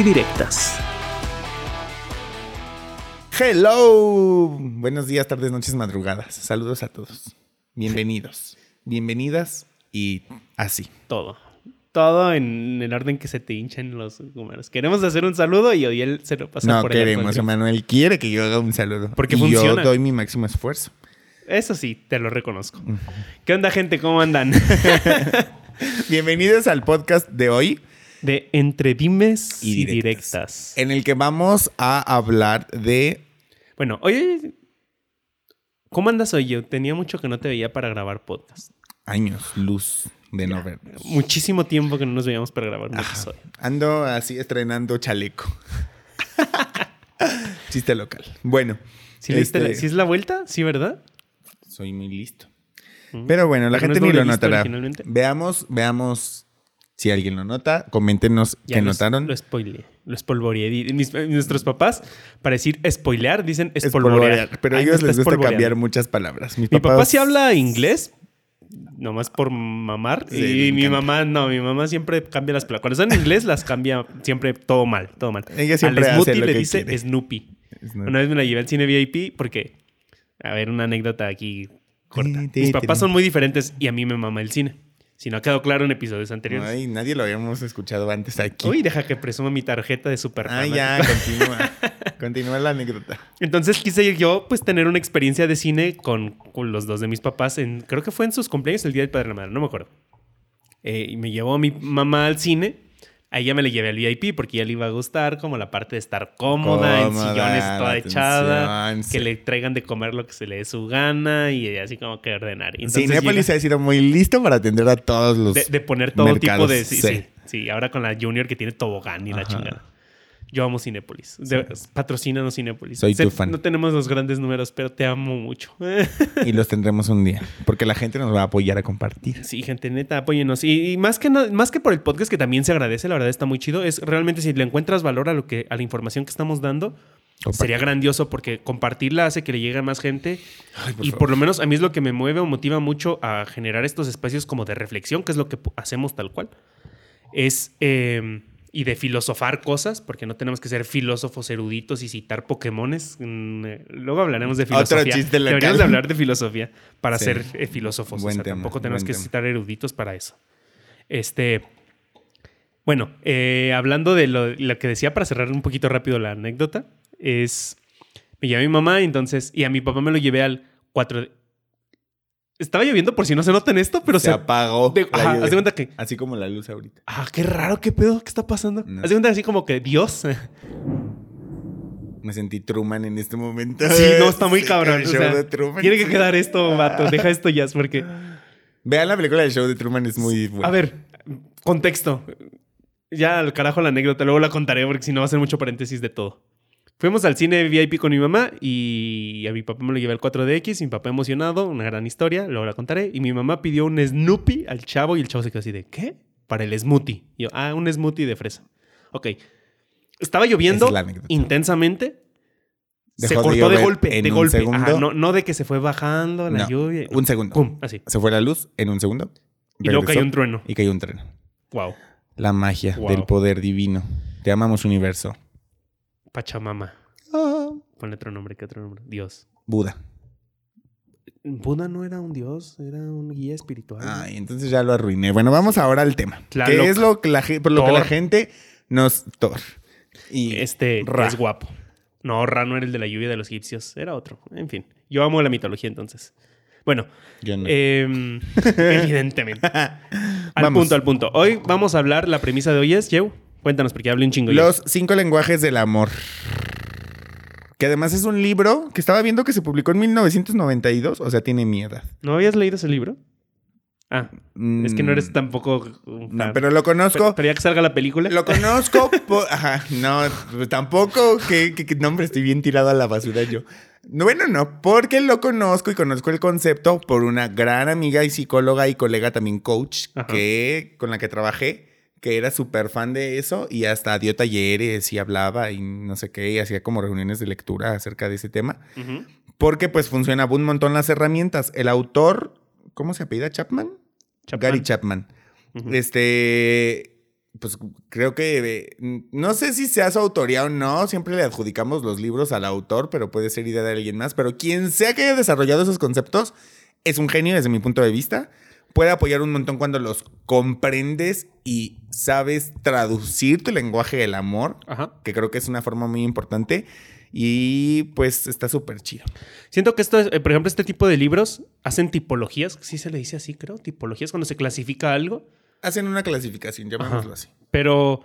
y Directas. Hello. Buenos días, tardes, noches, madrugadas. Saludos a todos. Bienvenidos. Bienvenidas y así. Todo. Todo en el orden que se te hinchen los números. Queremos hacer un saludo y hoy él se lo pasa no por No queremos, Emanuel quiere que yo haga un saludo. Porque y funciona. yo doy mi máximo esfuerzo. Eso sí, te lo reconozco. ¿Qué onda, gente? ¿Cómo andan? Bienvenidos al podcast de hoy. De Entre Dimes y, directas. directas. En el que vamos a hablar de. Bueno, hoy. ¿Cómo andas hoy? Yo tenía mucho que no te veía para grabar podcast. Años, luz de no vernos. Muchísimo tiempo que no nos veíamos para grabar un episodio. Ando así estrenando chaleco. Chiste local. Bueno. ¿Sí, este... ¿Sí es la vuelta? ¿Sí, verdad? Soy muy listo. Pero bueno, la Pero gente no ni lo notará. Veamos, veamos si alguien lo nota. Coméntenos ya qué notaron. Lo spoileé. Lo espolvoreé. Nuestros papás, para decir spoilear, dicen espolvorear. Pero a ellos les gusta cambiar muchas palabras. Mis mi papá sí habla inglés, nomás por mamar. Sí, y mi mamá, no, mi mamá siempre cambia las palabras. Cuando son en inglés, las cambia siempre todo mal, todo mal. Ella siempre Al Smoothie le dice quiere. Snoopy. Una vez me la llevé al cine VIP porque, a ver, una anécdota aquí corta. Mis papás son muy diferentes y a mí me mama el cine. Si no ha quedado claro en episodios anteriores. Ay, nadie lo habíamos escuchado antes aquí. Uy, deja que presuma mi tarjeta de super Ah, ya, continúa. continúa la anécdota. Entonces quise yo, pues, tener una experiencia de cine con, con, los dos de mis papás. En, creo que fue en sus cumpleaños el día del padre de la madre, no me acuerdo. Eh, y me llevó mi mamá al cine. A ella me le llevé al VIP porque ya le iba a gustar como la parte de estar cómoda, cómoda en sillones toda echada, sí. que le traigan de comer lo que se le dé su gana y así como que ordenar. Entonces, Cinépolis llega, ha sido muy listo para atender a todos los De, de poner todo mercados, tipo de... Sí, sí. sí, sí, ahora con la Junior que tiene tobogán y la chingada. Yo amo Cinépolis. De, patrocínanos Cinépolis. Soy tu fan. No tenemos los grandes números, pero te amo mucho. y los tendremos un día. Porque la gente nos va a apoyar a compartir. Sí, gente, neta, apóyenos. Y, y más, que no, más que por el podcast, que también se agradece, la verdad está muy chido, es realmente si le encuentras valor a, lo que, a la información que estamos dando, sería grandioso porque compartirla hace que le llegue a más gente. Ay, por y favor. por lo menos a mí es lo que me mueve o motiva mucho a generar estos espacios como de reflexión, que es lo que hacemos tal cual. Es... Eh, y de filosofar cosas, porque no tenemos que ser filósofos eruditos y citar Pokémones. Luego hablaremos de filosofía. Otro chiste local. Deberíamos de hablar de filosofía para Sí. ser eh, filósofos. Buen o sea, tema, tampoco tenemos que tema. citar eruditos para eso. Este. Bueno, eh, hablando de lo, lo que decía para cerrar un poquito rápido la anécdota, es. Me llevé a mi mamá, entonces. Y a mi papá me lo llevé al 4 de. Estaba lloviendo por si no se nota en esto, pero se, se. apagó. de- ajá, haz de cuenta que. Así como la luz ahorita. Ah, qué raro, qué pedo, qué está pasando. No. Haz de cuenta así como que Dios. Me sentí Truman en este momento. Sí, no, está muy cabrón. el o show sea, de Truman. tiene que quedar esto, vato. Deja esto ya, porque. Vean la película del show de Truman, es muy buena. A ver, contexto. Ya al carajo la anécdota, luego la contaré porque si no va a ser mucho paréntesis de todo. Fuimos al cine VIP con mi mamá y a mi papá me lo llevé al 4DX, mi papá emocionado, una gran historia, luego la contaré. Y mi mamá pidió un Snoopy al chavo y el chavo se quedó así de, ¿qué? Para el smoothie. Y yo, ah, un smoothie de fresa. Ok. Estaba lloviendo es intensamente. se Dejó cortó de, golpe, en de un golpe. segundo. Ajá, no, no de que se fue bajando la No, lluvia. Un segundo. Pum, así. Se fue la luz en un segundo. Y luego cayó un trueno. Y cayó un tren. Wow. La magia Wow. del poder divino. Te amamos, universo. Pachamama. Ponle otro nombre, ¿qué otro nombre? Dios. Buda. Buda no era un dios, era un guía espiritual. Ay, entonces ya lo arruiné. Bueno, vamos ahora al tema. Tlaloc. ¿Qué es lo que la, por lo que la gente nos... Thor. Y este Ra. es guapo. No, Ra no era el de la lluvia de los egipcios, era otro. En fin, yo amo la mitología entonces. Bueno, yo no. em, evidentemente. Al Vamos. punto, al punto. Hoy vamos a hablar, la premisa de hoy es, Joe, cuéntanos porque hablé un chingo. Los cinco lenguajes del amor. Que además es un libro que estaba viendo que se publicó en 1992. O sea, tiene mi edad. ¿No habías leído ese libro? Ah, es que no eres tampoco Mm. No, pero lo conozco. Pero, pero ya que salga la película. Lo conozco. Ajá, no, pues tampoco. Que, que, que- no, hombre, estoy bien tirado a la basura yo. No, bueno, no, porque lo conozco y conozco el concepto por una gran amiga y psicóloga y colega también coach Ajá. que con la que trabajé, que era súper fan de eso y hasta dio talleres y hablaba y no sé qué, y hacía como reuniones de lectura acerca de ese tema. Porque pues funcionaba un montón las herramientas. El autor, ¿cómo se apellida? ¿Chapman? Chapman. Gary Chapman. Este, pues creo que eh, no sé si sea su autoría o no, siempre le adjudicamos los libros al autor, pero puede ser idea de alguien más, pero quien sea que haya desarrollado esos conceptos es un genio desde mi punto de vista. Puede apoyar un montón cuando los comprendes y sabes traducir tu lenguaje del amor, Ajá. que creo que es una forma muy importante y pues está súper chido. Siento que esto, es, eh, por ejemplo, este tipo de libros hacen tipologías, sí se le dice así, creo, tipologías cuando se clasifica algo, Hacen una clasificación, llamémoslo así. pero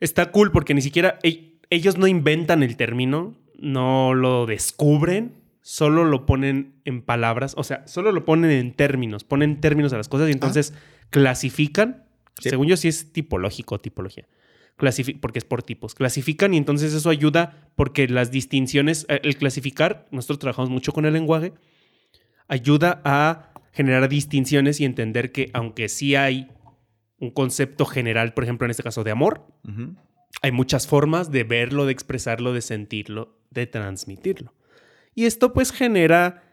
está cool porque ni siquiera e- ellos no inventan el término, no lo descubren, solo lo ponen en palabras, o sea, solo lo ponen en términos, ponen términos a las cosas y entonces clasifican, Sí. según yo sí es tipológico, tipología. Clasifi- porque es por tipos. Clasifican y entonces eso ayuda porque las distinciones, eh, el clasificar, nosotros trabajamos mucho con el lenguaje, ayuda a generar distinciones y entender que aunque sí hay un concepto general, por ejemplo, en este caso de amor, hay muchas formas de verlo, de expresarlo, de sentirlo, de transmitirlo. Y esto pues genera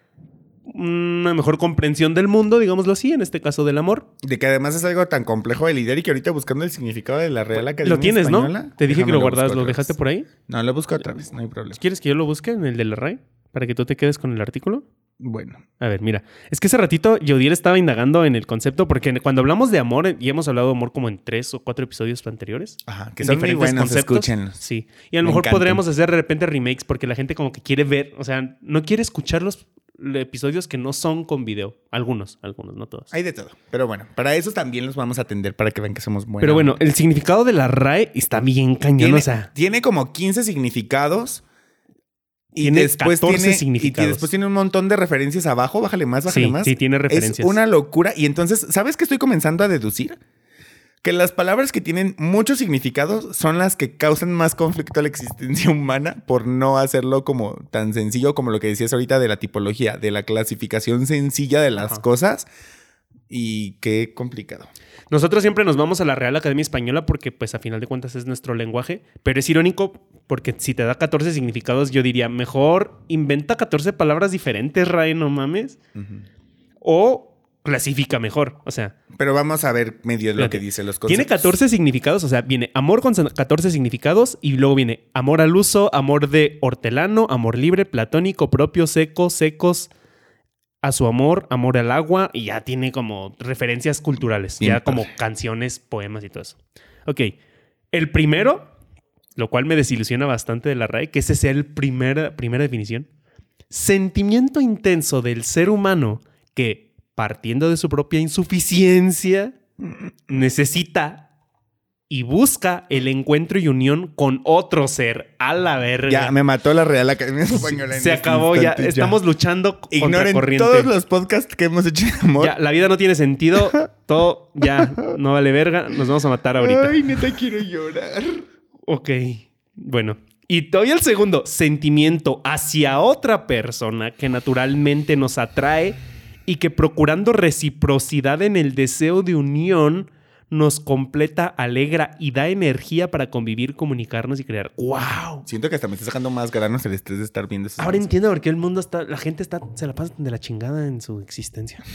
una mejor comprensión del mundo, digámoslo así, en este caso del amor. De que además es algo tan complejo de lidiar y que ahorita buscando el significado de la Real Academia Lo tienes, Española, ¿no? Te dije que lo guardas, ¿lo dejaste por ahí? No, lo busco otra vez, no hay problema. ¿Quieres que yo lo busque en el de la RAE? Para que tú te quedes con el artículo. Bueno, A ver, mira. Es que hace ratito Yodiel estaba indagando en el concepto, porque cuando hablamos de amor, y hemos hablado de amor como en tres o cuatro episodios anteriores. ajá, que son muy diferentes buenos, conceptos. escúchenlos. Sí. Y a lo Me mejor encantan. podríamos hacer de repente remakes porque la gente como que quiere ver, o sea, no quiere escuchar los episodios que no son con video. Algunos, algunos, no todos. Hay de todo. Pero bueno, para eso también los vamos a atender para que vean que somos buenos. Pero bueno, el significado de la RAE está bien cañón, tiene, o sea. tiene como 15 significados. Y Tiene después 14 tiene, significados. Y después tiene un montón de referencias abajo. Bájale más, bájale Sí, más. sí, tiene referencias. Es una locura. Y entonces, ¿sabes qué estoy comenzando a deducir? Que las palabras que tienen muchos significados son las que causan más conflicto a la existencia humana por no hacerlo como tan sencillo como lo que decías ahorita de la tipología, de la clasificación sencilla de las Ajá. cosas. Y qué complicado. Nosotros siempre nos vamos a la Real Academia Española porque, pues, a final de cuentas es nuestro lenguaje. Pero es irónico porque si te da 14 significados, yo diría, mejor inventa 14 palabras diferentes, Ray, no mames. O clasifica mejor. O sea, Pero vamos a ver medio lo que dice los tiene conceptos. 14 significados. O sea, viene amor con 14 significados y luego viene amor al uso, amor de hortelano, amor libre, platónico, propio, seco, secos, a su amor, amor al agua y ya tiene como referencias culturales, Bien ya como padre. canciones, poemas y todo eso. Ok, el primero, lo cual me desilusiona bastante de la RAE, que ese sea el primer, primera definición. Sentimiento intenso del ser humano que, partiendo de su propia insuficiencia, necesita y busca el encuentro y unión con otro ser. A la verga. Ya me mató la Real Academia Española. en Se este acabó ya. Estamos luchando contra Ignoren corriente. todos los podcasts que hemos hecho de amor. Ya, la vida no tiene sentido. Todo ya no vale verga. Nos vamos a matar ahorita. Ay, neta quiero llorar. Ok. Bueno. Y todavía el segundo, sentimiento hacia otra persona que naturalmente nos atrae y que procurando reciprocidad en el deseo de unión nos completa, alegra y da energía para convivir, comunicarnos y crear. ¡Wow! Siento que hasta me está sacando más granos el estrés de estar viendo eso. Ahora entiendo por qué el mundo está, la gente está, se la pasa de la chingada en su existencia.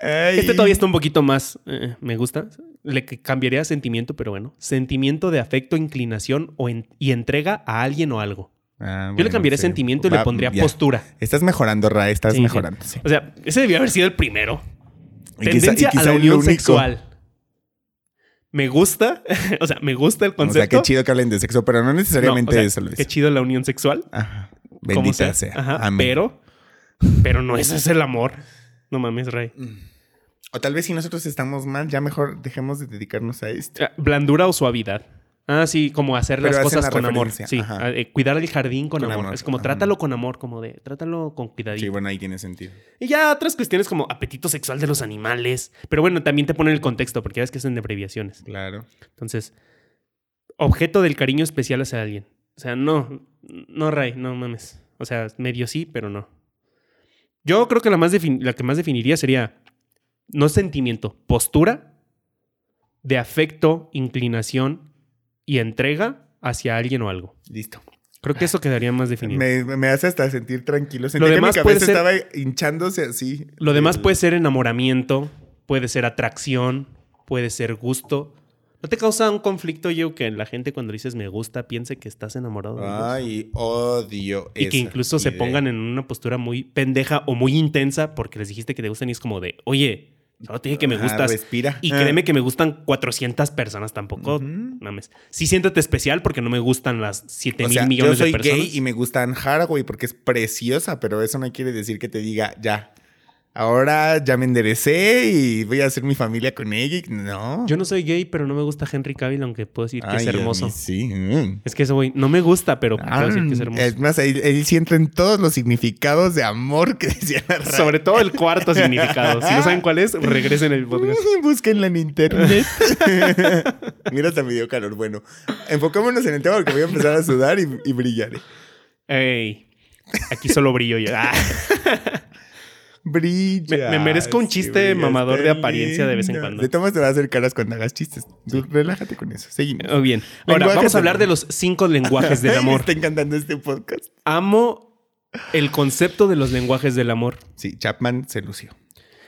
Este todavía está un poquito más, eh, me gusta. Le cambiaría sentimiento, pero bueno. Sentimiento de afecto, inclinación o en- y entrega a alguien o algo. Ah, Yo le cambiaría sí. sentimiento y Va, le pondría ya. postura. Estás mejorando, Ra, estás Sí, mejorando. sí. O sea, ese debió haber sido el primero. Y quizá- y Tendencia a quizá la unión sexual. Me gusta, o sea, me gusta el O sea, concepto. qué chido que hablen de sexo, pero no No, necesariamente o sea, eso lo Qué chido la unión sexual. Ajá. Bendita sea. Ajá, Amén. Pero, pero no ese es el amor. No mames, Rey. O tal vez si nosotros estamos mal, ya mejor dejemos de dedicarnos a esto. Ah, Blandura o suavidad. Ah, sí, como hacer Pero las cosas la con amor. Sí, eh, cuidar el jardín con, Con amor. amor, Es como ajá. trátalo con amor, como de trátalo con cuidadito. Sí, bueno, ahí tiene sentido. Y ya otras cuestiones como apetito sexual de los animales. Pero bueno, también te ponen el contexto, porque ya ves que son de abreviaciones. Claro. Entonces, objeto del cariño especial hacia alguien. O sea, no, no, Ray, no mames. O sea, medio sí, pero no. Yo creo que la, más la que más definiría sería, no sentimiento, postura de afecto, inclinación y entrega hacia alguien o algo. Listo. Creo que eso quedaría más definido. Me, me hace hasta sentir tranquilo. Sentí Lo que demás mi puede ser- estaba hinchándose así. Lo demás El- puede ser enamoramiento, puede ser atracción, puede ser gusto. ¿No te causa un conflicto, yo, que la gente cuando dices me gusta piense que estás enamorado? de? Ay, odio y que incluso se pongan en una postura muy pendeja o muy intensa porque les dijiste que te gustan y es como de, oye, solo te dije que me gustas. respira. Y Ah. créeme que me gustan 400 personas tampoco. Ujú. Mames. Sí siéntate especial porque no me gustan las 7 O mil sea, yo millones soy de personas. gay y me gustan Haraway porque es preciosa, pero eso no quiere decir que te diga, ya, ahora ya me enderecé y voy a hacer mi familia con ella. No. Yo no soy gay, pero no me gusta Henry Cavill, aunque puedo decir que Ay, es a mí hermoso. sí. mm. Es que ese güey no me gusta, pero puedo decir que es Ah, hermoso. Es más, él, él sí entra en todos los significados de amor que decía la. Sobre todo el cuarto significado. Si no saben cuál es, regresen el podcast. Búsquenla en internet. Mira, hasta me dio calor. Bueno, enfocémonos en el tema porque voy a empezar a sudar y, y brillaré. Ey, aquí solo brillo yo. Ah, Brilla. Me- me merezco un chiste mamador de apariencia de vez en cuando. De tomas te va a hacer caras cuando hagas chistes. Tú relájate con eso. Seguimos. oh, bien. Ahora, Lenguajes vamos a hablar de los cinco lenguajes del Me amor. está encantando este podcast. Amo el concepto de los lenguajes del amor. Sí, Chapman se lució.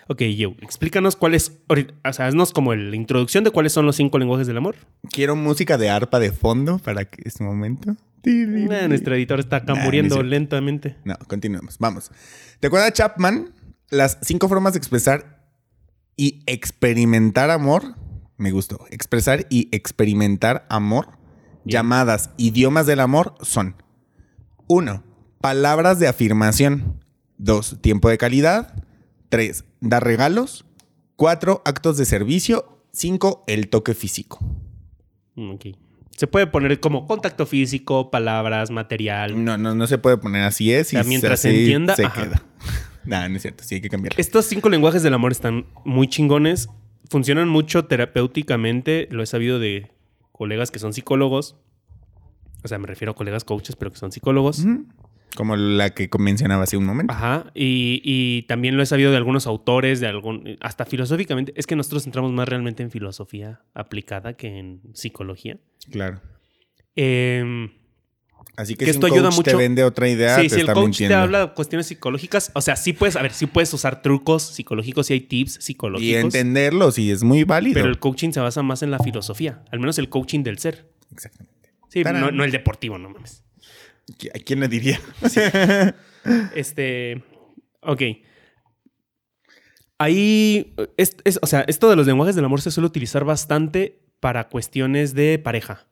Ok, yo, explícanos cuáles, o sea, haznos como la introducción de cuáles son los cinco lenguajes del amor. Quiero música de arpa de fondo para que este momento. Nah, nuestro editor está acá Nah, muriendo lentamente. No, continuemos. Vamos. ¿Te acuerdas, Chapman? Las cinco formas de expresar y experimentar amor. Me gustó. Expresar y experimentar amor. Bien. Llamadas idiomas del amor son: uno, Palabras de afirmación. Dos, Tiempo de calidad. Tres, Dar regalos. Cuatro, Actos de servicio. Cinco, El toque físico. Mm, Ok. Se puede poner como contacto físico, palabras, material. No, no, no se puede poner así es. y sea, mientras se entienda, Se ajá. queda. No, no es cierto. Sí hay que cambiarlo. Estos cinco lenguajes del amor están muy chingones. Funcionan mucho terapéuticamente. Lo he sabido de colegas que son psicólogos. O sea, me refiero a colegas coaches, pero que son psicólogos. Como la que mencionaba hace un momento. Ajá. Y, y también lo he sabido de algunos autores, de algún. hasta filosóficamente. Es que nosotros entramos más realmente en filosofía aplicada que en psicología. Claro. Em, Así que, Que si esto un ayuda coach mucho. te vende otra idea, sí, te si el está coach mintiendo. te habla de cuestiones psicológicas, o sea, sí puedes, a ver, sí puedes usar trucos psicológicos, sí hay tips y psicológicos. entenderlo, sí, es muy válido. Pero el coaching se basa más en la filosofía, al menos el coaching del ser. Exactamente. Sí, no, no el deportivo, no mames. ¿A quién le diría? Este. Ok. Ahí. es- es- o sea, esto de los lenguajes del amor se suele utilizar bastante para cuestiones de pareja.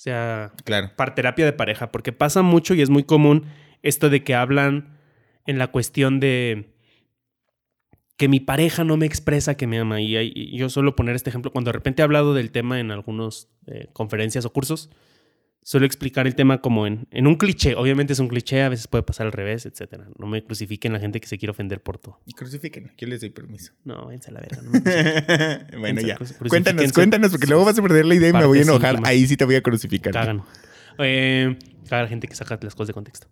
O sea, Claro. para terapia de pareja, porque pasa mucho y es muy común esto de que hablan en la cuestión de que mi pareja no me expresa que me ama. Y, yo suelo poner este ejemplo cuando de repente he hablado del tema en algunas conferencias o cursos. Suelo explicar el tema como en, en un cliché. Obviamente es un cliché, a veces puede pasar al revés, etcétera. No me crucifiquen la gente que se quiere ofender por todo. Y crucifíquenlo, yo les doy permiso. No, váyanse a la verga. no crucifiquen. bueno, ya. Cuéntanos, cuéntanos, porque luego vas a perder la idea y me voy a enojar. Ahí sí te voy a crucificar. Cagan. Eh, caga la gente que saca las cosas de contexto.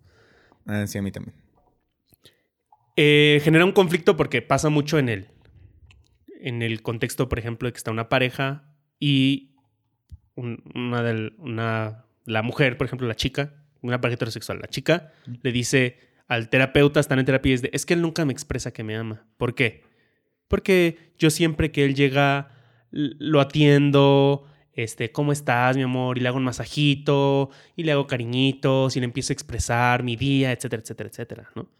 Ah, sí, a mí también. Eh, genera un conflicto porque pasa mucho en el, en el contexto, por ejemplo, de que está una pareja y un- una, del- una la mujer, por ejemplo, la chica, una pareja heterosexual, la chica le dice al terapeuta, están en terapia, y es de, es que él nunca me expresa que me ama. ¿Por qué? Porque yo siempre que él llega, lo atiendo, este, ¿cómo estás, mi amor? Y le hago un masajito, y le hago cariñitos, y le empiezo a expresar mi día, etcétera, etcétera, etcétera, ¿no?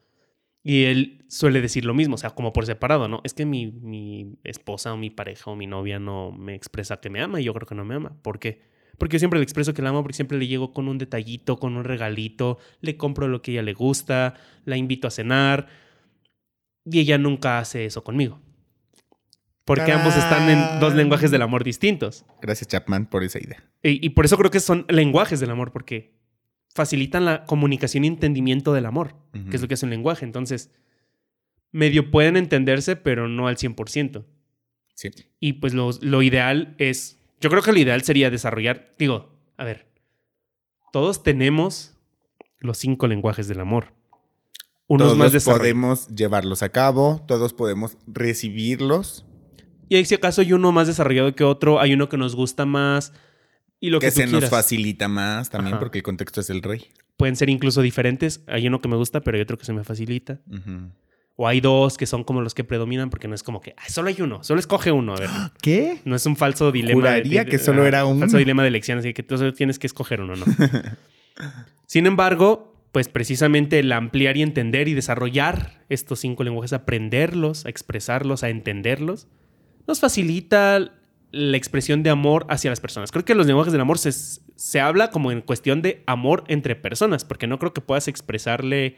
Y él suele decir lo mismo, o sea, como por separado, ¿no? Es que mi, mi esposa o mi pareja o mi novia no me expresa que me ama y yo creo que no me ama. ¿Por qué? Porque yo siempre le expreso que la amo porque siempre le llego con un detallito, con un regalito, le compro lo que a ella le gusta, la invito a cenar y ella nunca hace eso conmigo. Porque ambos están en dos lenguajes del amor distintos. Gracias, Chapman, por esa idea. Y, y por eso creo que son lenguajes del amor, porque facilitan la comunicación y entendimiento del amor, que es lo que es un lenguaje. Entonces, medio pueden entenderse, pero no al 100%. Sí. Y pues lo, lo ideal es, yo creo que lo ideal sería desarrollar, digo, a ver, todos tenemos los cinco lenguajes del amor. Unos todos más podemos llevarlos a cabo, todos podemos recibirlos. Y ahí si acaso hay uno más desarrollado que otro, hay uno que nos gusta más y lo que, se nos facilita más también Ajá. porque el contexto es el rey. Pueden ser incluso diferentes. Hay uno que me gusta, pero hay otro que se me facilita. Ujú. O hay dos que son como los que predominan porque no es como que "Ay, solo hay uno, solo escoge uno. A ver, ¿Qué? no es un falso dilema. Juraría de- que solo era uno. Falso dilema de elección, así que tú solo tienes que escoger uno, ¿no? Sin embargo, pues precisamente el ampliar y entender y desarrollar estos cinco lenguajes, aprenderlos, a expresarlos, a entenderlos, nos facilita la expresión de amor hacia las personas. Creo que los lenguajes del amor se, se habla como en cuestión de amor entre personas, porque no creo que puedas expresarle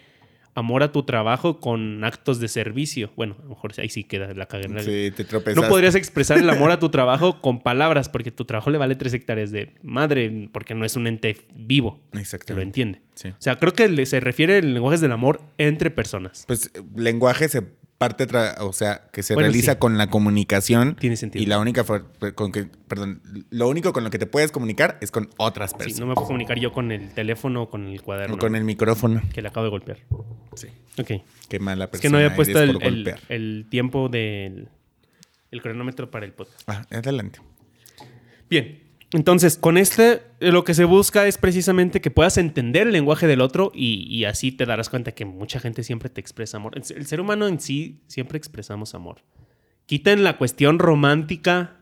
amor a tu trabajo con actos de servicio. Bueno, a lo mejor ahí sí queda la cagada. Sí, te tropezaste. No podrías expresar el amor a tu trabajo con palabras, porque tu trabajo le vale tres hectáreas de madre, porque no es un ente vivo. Se lo Exactamente. entiende. Sí. O sea, creo que se refiere el lenguaje del amor entre personas. Pues lenguaje se parte, o sea, que se Bueno, realiza sí. con la comunicación. Tiene sentido. Y la única con que, perdón, lo único con lo que te puedes comunicar es con otras Sí, personas. no me puedo comunicar yo con el teléfono o con el cuaderno O con el micrófono. que le acabo de golpear. Sí. Ok. Qué mala persona Es que no había puesto el, el tiempo del el cronómetro para el podcast. Ah, adelante. Bien. Entonces, con este, eh, lo que se busca es precisamente que puedas entender el lenguaje del otro y, y así te darás cuenta que mucha gente siempre te expresa amor. El, ser humano en sí siempre expresamos amor. Quiten la cuestión romántica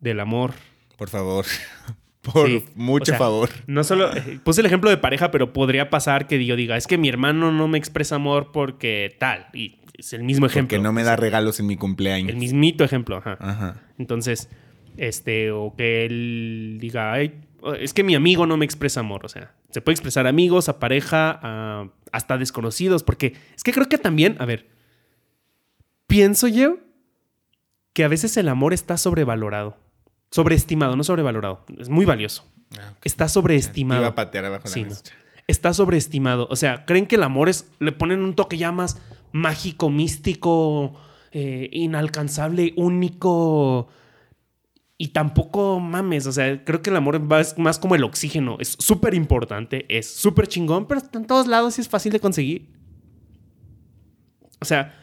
del amor. Por favor. Por Sí, mucho o sea, favor. No solo, eh, puse el ejemplo de pareja, pero podría pasar que yo diga, es que mi hermano no me expresa amor porque tal. Y es el mismo ejemplo. Porque no me da regalos en mi cumpleaños. El mismito ejemplo, ajá. Ajá. Entonces, este, o que él diga, Ay, es que mi amigo no me expresa amor. O sea, se puede expresar a amigos, a pareja, a- hasta desconocidos, porque es que creo que también, a ver, pienso yo que a veces el amor está sobrevalorado. Sobreestimado, no sobrevalorado. Es muy valioso. Ah. Está sobreestimado. iba a patear abajo Sí, la no. Está sobreestimado. O sea, creen que el amor es. Le ponen un toque ya más mágico, místico, eh, inalcanzable, único. Y tampoco mames. O sea, creo que el amor va- es más como el oxígeno. Es súper importante, es súper chingón, pero está en todos lados y es fácil de conseguir. O sea,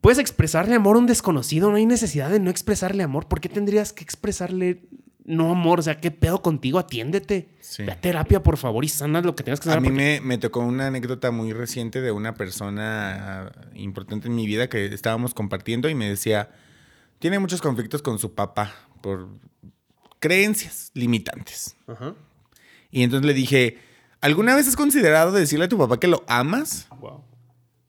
puedes expresarle amor a un desconocido. No hay necesidad de no expresarle amor. ¿Por qué tendrías que expresarle no amor? O sea, ¿qué pedo contigo? Atiéndete. Sí. Ve a terapia, por favor, y sanas lo que tengas que A sanar. mí porque- me, me tocó una anécdota muy reciente de una persona importante en mi vida que estábamos compartiendo y me decía, tiene muchos conflictos con su papá por creencias limitantes. Ajá. Y entonces le dije, ¿alguna vez has considerado decirle a tu papá que lo amas? Wow.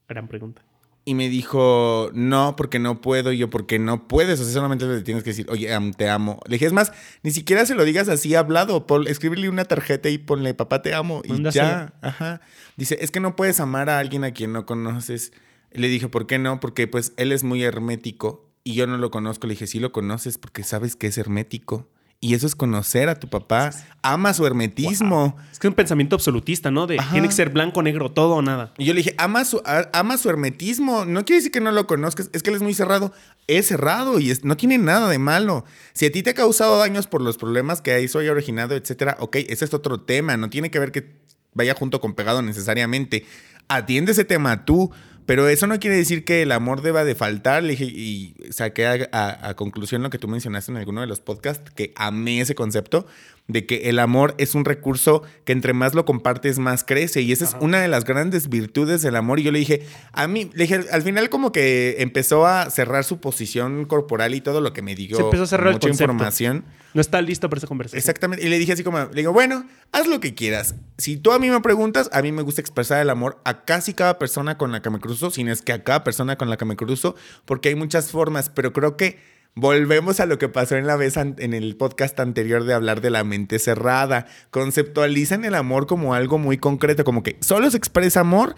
Gran pregunta. Y me dijo, no, porque no puedo. Y yo, porque no puedes. O sea, solamente le tienes que decir, oye, te amo. Le dije, es más, ni siquiera se lo digas así hablado. Pon, escríbele una tarjeta y ponle, papá, te amo. Y ya. Ajá. Dice, es que no puedes amar a alguien a quien no conoces. Le dije, ¿por qué no? Porque pues él es muy hermético y yo no lo conozco. Le dije, sí lo conoces porque sabes que es hermético. Y eso es conocer a tu papá. Ama su hermetismo. Es que es un pensamiento absolutista, ¿no? De Ajá. tiene que ser blanco, negro, todo o nada. Y yo le dije, ama su, a- ama su hermetismo. No quiere decir que no lo conozcas, es que él es muy cerrado. Es cerrado y es- no tiene nada de malo. Si a ti te ha causado daños por los problemas que eso haya originado, etcétera, ok, ese es otro tema. No tiene que ver que vaya junto con pegado necesariamente. Atiende ese tema tú. Pero eso no quiere decir que el amor deba de faltar. Le dije, y saqué a, a- conclusión lo que tú mencionaste en alguno de los podcasts, que amé ese concepto de que el amor es un recurso que entre más lo compartes, más crece. Y esa es una de las grandes virtudes del amor. Y yo le dije, a mí, le dije, al final como que empezó a cerrar su posición corporal y todo lo que me dio Se empezó a cerrar el mucha concepto. información. No está listo para esa conversación. Exactamente. Y le dije así como, le digo, bueno, haz lo que quieras. Si tú a mí me preguntas, a mí me gusta expresar el amor a casi cada persona con la que me cruzo, sin es que a cada persona con la que me cruzo, porque hay muchas formas, pero creo que volvemos a lo que pasó en la vez en el podcast anterior de hablar de la mente cerrada. Conceptualizan el amor como algo muy concreto, como que solo se expresa amor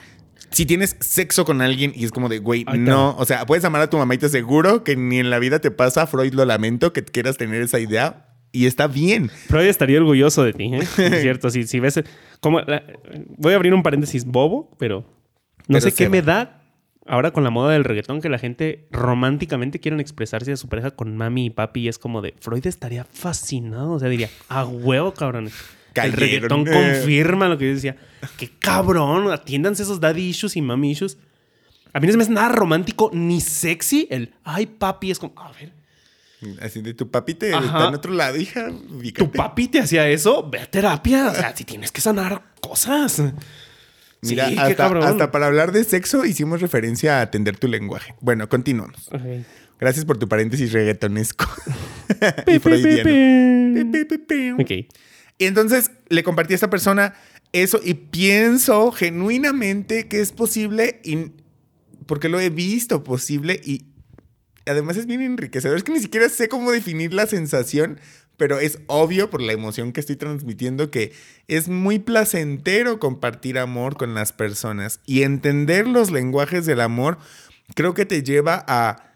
si tienes sexo con alguien y es como de, güey, no. O sea, puedes amar a tu mamá y te aseguro que ni en la vida te pasa, Freud lo lamento, que quieras tener esa idea. Y está bien. Freud estaría orgulloso de ti, ¿eh? Es cierto, si, si ves... Como, voy a abrir un paréntesis bobo, pero no Pero sé qué va. me da ahora con la moda del reggaetón que la gente románticamente quieren expresarse a su pareja con mami y papi y es como de Freud estaría fascinado, o sea, diría, a huevo, cabrones. El reggaetón Eh. confirma lo que yo decía. Qué cabrón, atiéndanse esos daddy issues y mami issues. A mí no se me hace nada romántico ni sexy el, ay papi, es como, a ver, Así de tu papi te Ajá. está en otro lado, hija. tu papi te hacía eso, ve a terapia. O sea, si tienes que sanar cosas. Mira, Sí, hasta, para hablar de sexo hicimos referencia a atender tu lenguaje. Bueno, continuamos. Gracias por tu paréntesis reggaetonesco. Y. Ok. Y entonces le compartí a esta persona eso y pienso genuinamente que es posible y porque lo he visto posible y además es bien enriquecedor. Es que ni siquiera sé cómo definir la sensación, pero es obvio por la emoción que estoy transmitiendo que es muy placentero compartir amor con las personas y entender los lenguajes del amor creo que te lleva a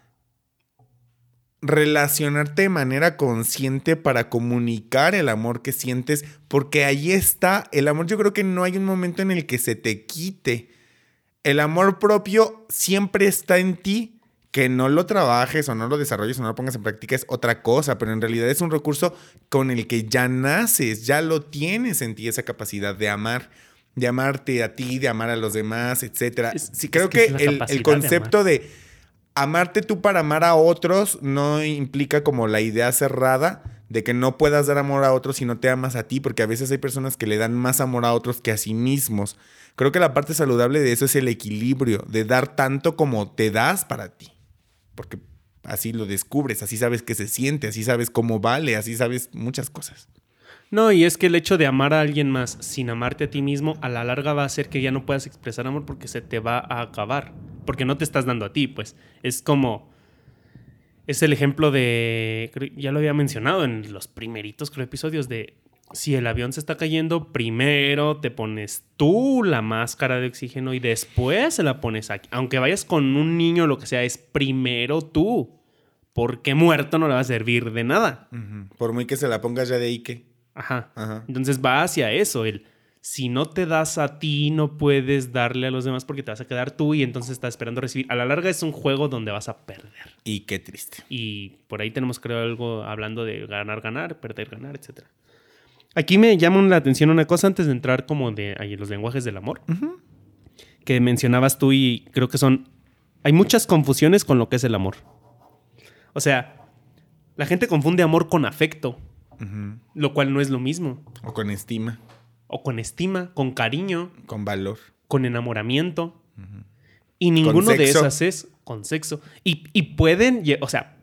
relacionarte de manera consciente para comunicar el amor que sientes, porque ahí está, el amor yo creo que no hay un momento en el que se te quite. El amor propio siempre está en ti, que no lo trabajes o no lo desarrolles o no lo pongas en práctica es otra cosa, pero en realidad es un recurso con el que ya naces, ya lo tienes en ti esa capacidad de amar, de amarte a ti, de amar a los demás, etcétera. Es- Sí, creo que es que, la el- el, capacidad de concepto de amarte tú para amar a otros no implica como la idea cerrada de que no puedas dar amor a otros si no te amas a ti, porque a veces hay personas que le dan más amor a otros que a sí mismos. Creo que la parte saludable de eso es el equilibrio, de dar tanto como te das para ti, porque así lo descubres, así sabes qué se siente, así sabes cómo vale, así sabes muchas cosas. No, y es que el hecho de amar a alguien más sin amarte a ti mismo, a la larga va a hacer que ya no puedas expresar amor porque se te va a acabar. Porque no te estás dando a ti, pues. Es como. Es el ejemplo de. Ya lo había mencionado en los primeritos episodios de. Si el avión se está cayendo, primero te pones tú la máscara de oxígeno y después se la pones aquí. Aunque vayas con un niño o lo que sea, es primero tú. Porque muerto no le va a servir de nada. Por muy que se la pongas ya de Ike. Ajá. Ajá. Entonces va hacia eso, el si no te das a ti, no puedes darle a los demás porque te vas a quedar tú y entonces estás esperando recibir. A la larga es un juego donde vas a perder. Y qué triste. Y por ahí tenemos, creo, algo hablando de ganar, ganar, perder, ganar, etc. Aquí me llama la atención una cosa antes de entrar como de ahí, los lenguajes del amor. Que mencionabas tú y creo que son... Hay muchas confusiones con lo que es el amor. O sea, la gente confunde amor con afecto, lo cual no es lo mismo. O con estima, o con estima, con cariño, con valor. con enamoramiento. Y ninguno de esas es con sexo. Y, y pueden, o sea,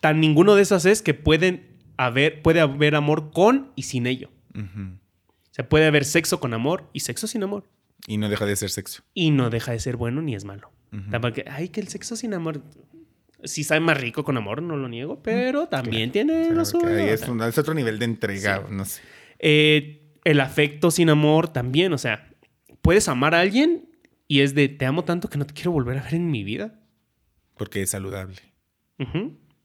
tan ninguno de esas es que pueden haber, puede haber amor con y sin ello. O sea, puede haber sexo con amor y sexo sin amor. Y no deja de ser sexo. Y no deja de ser bueno ni es malo. Ujú. Tampoco que, ay, que el sexo sin amor sí sabe más rico con amor, no lo niego, pero también tiene Claro lo suyo. es, sea. un- es otro nivel de entrega, no sé. Eh, el afecto sin amor también, o sea, puedes amar a alguien y es de te amo tanto que no te quiero volver a ver en mi vida. Porque es saludable.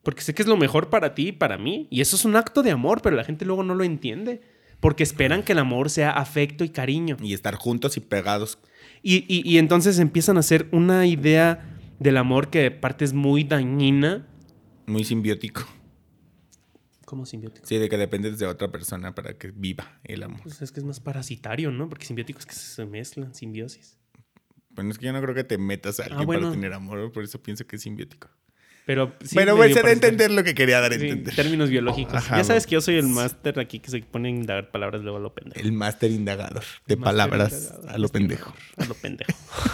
Porque sé que es lo mejor para ti y para mí. Y eso es un acto de amor, pero la gente luego no lo entiende. Porque esperan que el amor sea afecto y cariño. Y estar juntos y pegados. Y, y- y entonces empiezan a hacer una idea del amor que de parte es muy dañina. Muy simbiótico. ¿Cómo simbiótico? Sí, de que dependes de otra persona para que viva el amor. Pues es que es más parasitario, ¿no? Porque simbiótico es que se mezclan, simbiosis. Bueno, es que yo no creo que te metas a alguien Ah, bueno. para tener amor, por eso pienso que es simbiótico. Pero sí, Pero bueno, se da a parasitario. entender lo que quería dar a Sí, entender. términos biológicos. Ajá, ya sabes que yo soy el máster aquí que se pone a indagar palabras luego a lo pendejo. El máster indagador de palabras indagador, a lo pendejo. A lo pendejo.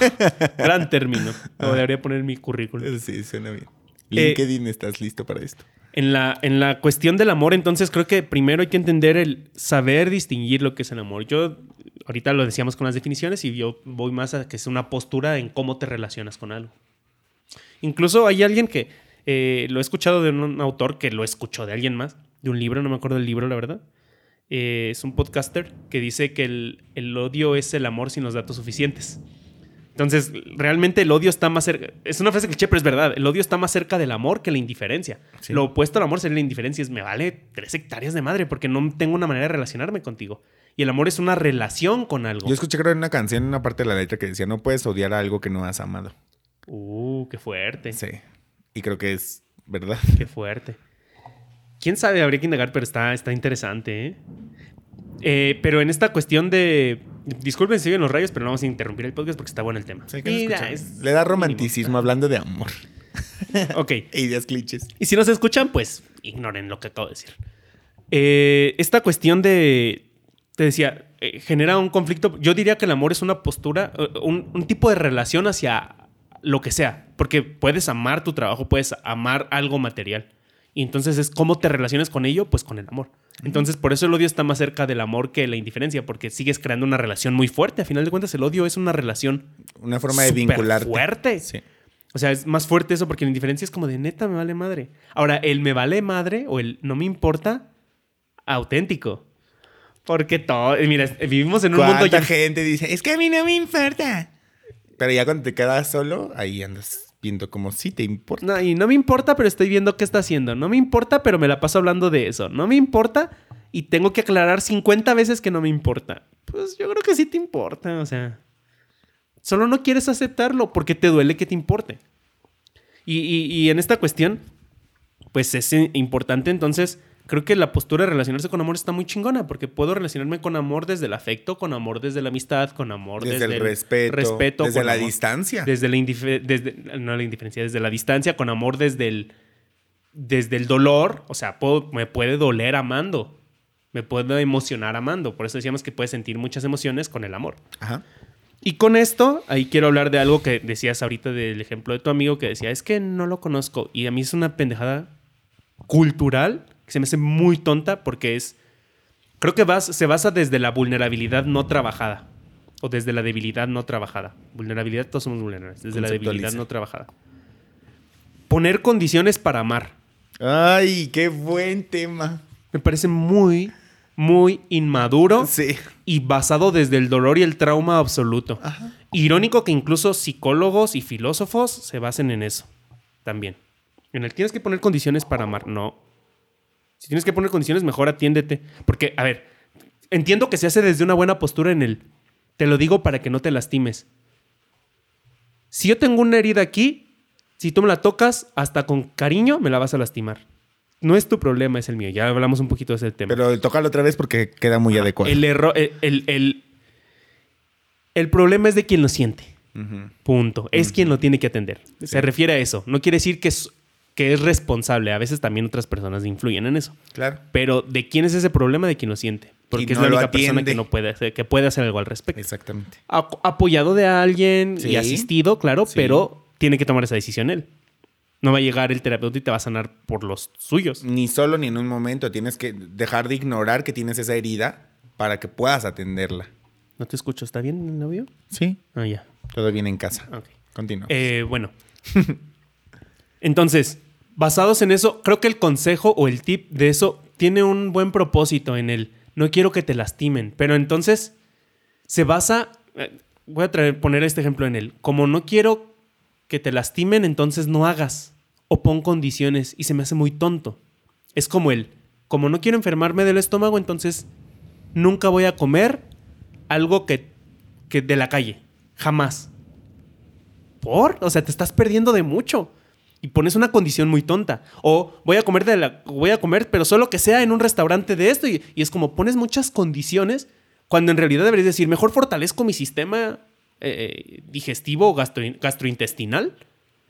Gran término. Lo debería poner en mi currículum. Sí, suena bien. Eh, LinkedIn, ¿estás listo para esto? En la, en la cuestión del amor, entonces creo que primero hay que entender el saber distinguir lo que es el amor. Yo, ahorita lo decíamos con las definiciones y yo voy más a que es una postura en cómo te relacionas con algo. Incluso hay alguien que eh, lo he escuchado de un autor que lo escuchó de alguien más, de un libro, no me acuerdo del libro, la verdad. Eh, es un podcaster que dice que el, el odio es el amor sin los datos suficientes. Entonces, realmente el odio está más cerca. Es una frase cliché, pero es verdad. El odio está más cerca del amor que la indiferencia. Sí. Lo opuesto al amor sería la indiferencia. Es me vale tres hectáreas de madre porque no tengo una manera de relacionarme contigo. Y el amor es una relación con algo. Yo escuché creo en una canción, en una parte de la letra que decía, no puedes odiar a algo que no has amado. Uh, qué fuerte. Sí. Y creo que es verdad. Qué fuerte. Quién sabe, habría que indagar, pero está, está interesante, ¿eh? Eh, pero en esta cuestión de. Disculpen si siguen los rayos, pero no vamos a interrumpir el podcast porque está bueno el tema. Sí, que Mira, es Le da mínimo. romanticismo hablando de amor. Ok. E ideas clichés. Y si no se escuchan, pues ignoren lo que acabo de decir. Eh, esta cuestión de. Te decía, eh, genera un conflicto. Yo diría que el amor es una postura, un, un tipo de relación hacia lo que sea. Porque puedes amar tu trabajo, puedes amar algo material. Y entonces es cómo te relacionas con ello, pues con el amor. Entonces, por eso el odio está más cerca del amor que la indiferencia, porque sigues creando una relación muy fuerte. A final de cuentas, el odio es una relación Una forma de súper vincularte. fuerte. Sí. O sea, es más fuerte eso porque la indiferencia es como de neta me vale madre. Ahora, el me vale madre o el no me importa, auténtico. Porque todo, mira, vivimos en un mundo ¿Cuánta lleno- gente dice, es que a mí no me importa? Pero ya cuando te quedas solo, ahí andas viendo como si te importa. No, y no me importa, pero estoy viendo qué está haciendo. No me importa, pero me la paso hablando de eso. No me importa y tengo que aclarar 50 veces que no me importa. Pues yo creo que sí te importa, o sea. Solo no quieres aceptarlo porque te duele que te importe. Y, y- en esta cuestión, pues es importante entonces. Creo que la postura de relacionarse con amor está muy chingona porque puedo relacionarme con amor desde el afecto, con amor desde la amistad, con amor Desde, desde, el respeto, respeto, desde la amor. distancia. Desde la desde no la indiferencia, desde la distancia, con amor desde el desde el dolor, o sea, puedo- me puede doler amando, me puede emocionar amando, por eso decíamos que puedes sentir muchas emociones con el amor. Ajá. Y con esto, ahí quiero hablar de algo que decías ahorita del ejemplo de tu amigo que decía, es que no lo conozco y a mí es una pendejada cultural que se me hace muy tonta porque es creo que vas, se basa desde la vulnerabilidad no trabajada o desde la debilidad no trabajada. Vulnerabilidad, todos somos vulnerables, desde la debilidad no trabajada. Poner condiciones para amar. Ay, qué buen tema. Me parece muy, muy inmaduro Sí. y basado desde el dolor y el trauma absoluto. Ajá. Irónico que incluso psicólogos y filósofos se basen en eso también. En el tienes que poner condiciones para amar. No. Si tienes que poner condiciones, mejor atiéndete. Porque, a ver, entiendo que se hace desde una buena postura en el te lo digo para que no te lastimes. Si yo tengo una herida aquí, si tú me la tocas, hasta con cariño me la vas a lastimar. No es tu problema, es el mío. Ya hablamos un poquito de ese tema. Pero tócalo otra vez porque queda muy adecuado. El error, el, el, el- el problema es de quien lo siente. Punto. Es quien lo tiene que atender. Se refiere a eso. No quiere decir que que es responsable. A veces también otras personas influyen en eso. Claro. Pero ¿de quién es ese problema? De quien lo siente. Porque es la única persona que no puede hacer, que puede hacer algo al respecto. Exactamente. A- apoyado de alguien Sí. y asistido, claro, Sí. pero tiene que tomar esa decisión él. No va a llegar el terapeuta y te va a sanar por los suyos. Ni solo ni en un momento. Tienes que dejar de ignorar que tienes esa herida para que puedas atenderla. No te escucho. ¿Está bien el audio? Sí. Ah, ya. Todo bien en casa. Ok. Continúa. Eh, bueno. Entonces, basados en eso, creo que el consejo o el tip de eso tiene un buen propósito en el no quiero que te lastimen, pero entonces se basa, eh, voy a traer, poner este ejemplo en el, como no quiero que te lastimen, entonces no hagas o pon condiciones y se me hace muy tonto. Es como el, como no quiero enfermarme del estómago, entonces nunca voy a comer algo que, que de la calle, jamás. ¿Por? O sea, te estás perdiendo de mucho. Y pones una condición muy tonta. O voy a comer de la. Voy a comer, pero solo que sea en un restaurante de esto. Y, y es como pones muchas condiciones. Cuando en realidad deberías decir, mejor fortalezco mi sistema eh, digestivo o gastro- gastrointestinal.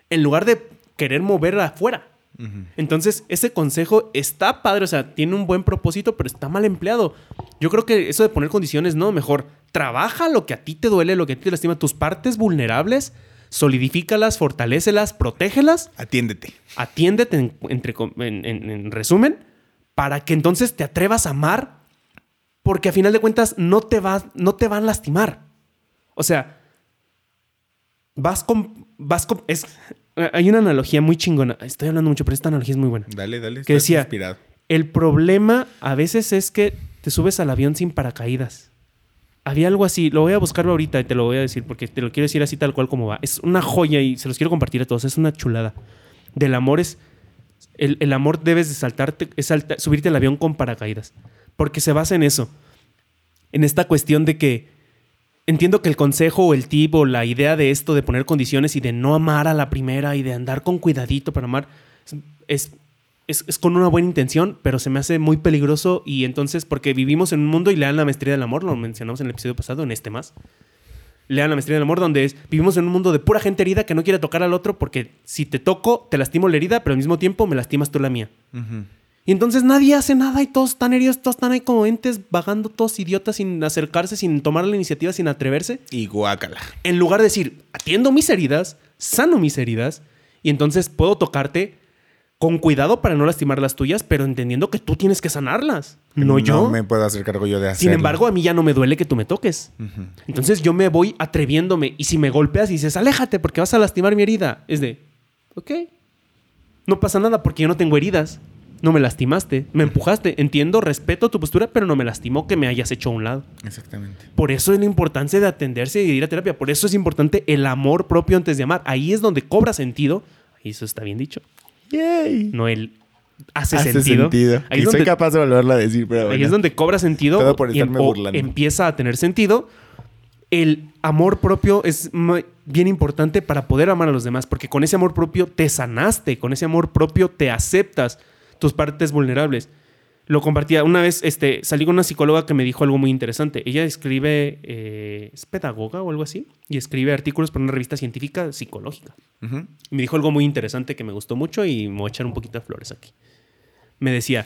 En lugar de querer mover afuera. Entonces, ese consejo está padre, o sea, tiene un buen propósito, pero está mal empleado. Yo creo que eso de poner condiciones, no, mejor trabaja lo que a ti te duele, lo que a ti te lastima, tus partes vulnerables, solidifícalas, fortalécelas, protégelas, Atiéndete. atiéndete en, entre en- en- en resumen, para que entonces te atrevas a amar, porque a final de cuentas no te, no te van a lastimar. O sea, vas con... Vas con es, hay una analogía muy chingona. Estoy hablando mucho, pero esta analogía es muy buena. Dale, dale. Que decía, inspirado. el problema a veces es que te subes al avión sin paracaídas. Había algo así, lo voy a buscarlo ahorita y te lo voy a decir porque te lo quiero decir así tal cual como va. Es una joya y se los quiero compartir a todos, es una chulada. Del amor es... El, el amor debes de saltarte, es subirte al avión con paracaídas. Porque se basa en eso. En esta cuestión de que entiendo que el consejo o el tip o la idea de esto de poner condiciones y de no amar a la primera y de andar con cuidadito para amar es, es- es con una buena intención, pero se me hace muy peligroso y entonces porque vivimos en un mundo y lean la maestría del amor, lo mencionamos en el episodio pasado, en este más. Lean la maestría del amor donde es, vivimos en un mundo de pura gente herida que no quiere tocar al otro porque si te toco te lastimo la herida, pero al mismo tiempo me lastimas tú la mía. Y entonces nadie hace nada y todos están heridos, todos están ahí como entes vagando, todos idiotas sin acercarse, sin tomar la iniciativa, sin atreverse. Y guácala. En lugar de decir, atiendo mis heridas, sano mis heridas y entonces puedo tocarte con cuidado para no lastimar las tuyas, pero entendiendo que tú tienes que sanarlas, no, yo. No me puedo hacer cargo yo de hacerlo. Sin embargo, a mí ya no me duele que tú me toques. Entonces yo me voy atreviéndome y si me golpeas y dices, aléjate porque vas a lastimar mi herida, es de, ok, no pasa nada porque yo no tengo heridas. No me lastimaste, me empujaste. Entiendo, respeto tu postura, pero no me lastimó que me hayas hecho a un lado. Exactamente. Por eso es la importancia de atenderse y de ir a terapia. Por eso es importante el amor propio antes de amar. Ahí es donde cobra sentido. Y eso está bien dicho. Yay. No el hace, Hace sentido. sentido. Ahí, y es soy donde, capaz de volverlo a decir, pero ahí es donde cobra sentido. Todo por y estarme o burlando. empieza a tener sentido. El amor propio es bien importante para poder amar a los demás. Porque con ese amor propio te sanaste. Con ese amor propio te aceptas tus partes vulnerables. Lo compartía. Una vez este, salí con una psicóloga que me dijo algo muy interesante. Ella escribe, eh, es pedagoga o algo así, y escribe artículos para una revista científica psicológica. Me dijo algo muy interesante que me gustó mucho y me voy a echar un poquito de flores aquí. Me decía,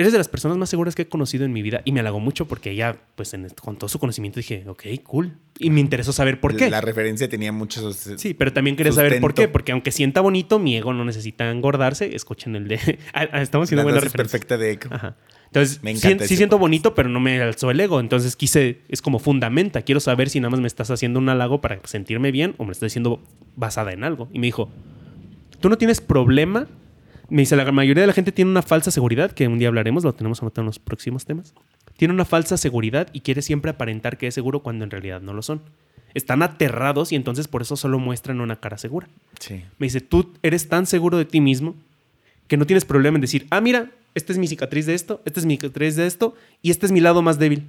eres de las personas más seguras que he conocido en mi vida y me halagó mucho porque ella, pues en- con todo su conocimiento dije, ok, cool. Y me interesó saber por qué. La referencia tenía muchos. Sí, pero también quería saber por Sustento. qué. Porque aunque sienta bonito, mi ego no necesita engordarse. Escuchen el de... Ah, ah, Estamos haciendo buena referencia. perfecta de eco. Ajá. Entonces, Me encanta sí siento bonito, pero no me alzó el ego. Entonces quise, es como fundamenta. Quiero saber si nada más me estás haciendo un halago para sentirme bien o me estás diciendo basada en algo. Y me dijo, tú no tienes problema. Me dice, la mayoría de la gente tiene una falsa seguridad, que un día hablaremos, lo tenemos anotado en los próximos temas. Tiene una falsa seguridad y quiere siempre aparentar que es seguro cuando en realidad no lo son. Están aterrados y entonces por eso solo muestran una cara segura. Sí. Me dice, tú eres tan seguro de ti mismo que no tienes problema en decir, ah, mira, esta es mi cicatriz de esto, esta es mi cicatriz de esto, y este es mi lado más débil.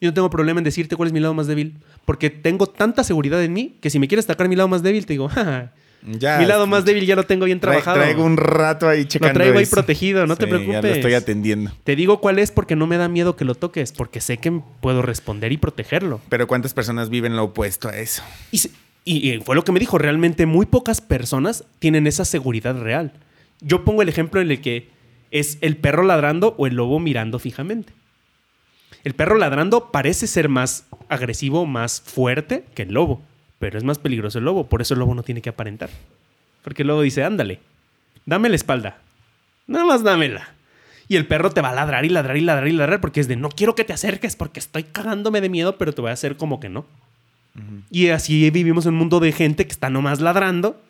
Y no tengo problema en decirte cuál es mi lado más débil, porque tengo tanta seguridad en mí que si me quieres atacar mi lado más débil, te digo, "Ja, Ya. mi lado más débil ya lo tengo bien Tra- trabajado. Traigo un rato ahí checando. lo traigo ahí eso. protegido, no te preocupes. Ya lo estoy atendiendo. Te digo cuál es porque no me da miedo que lo toques, porque sé que puedo responder y protegerlo. Pero ¿cuántas personas viven lo opuesto a eso? Y, se- y- y fue lo que me dijo, realmente muy pocas personas tienen esa seguridad real. Yo pongo el ejemplo en el que es el perro ladrando o el lobo mirando fijamente. El perro ladrando parece ser más agresivo, más fuerte que el lobo, pero es más peligroso el lobo, por eso el lobo no tiene que aparentar. Porque el lobo dice, ándale, dame la espalda, nada más dámela. Y el perro te va a ladrar y ladrar y ladrar y ladrar porque es de, no quiero que te acerques porque estoy cagándome de miedo, pero te voy a hacer como que no. Y así vivimos en un mundo de gente que está nomás ladrando,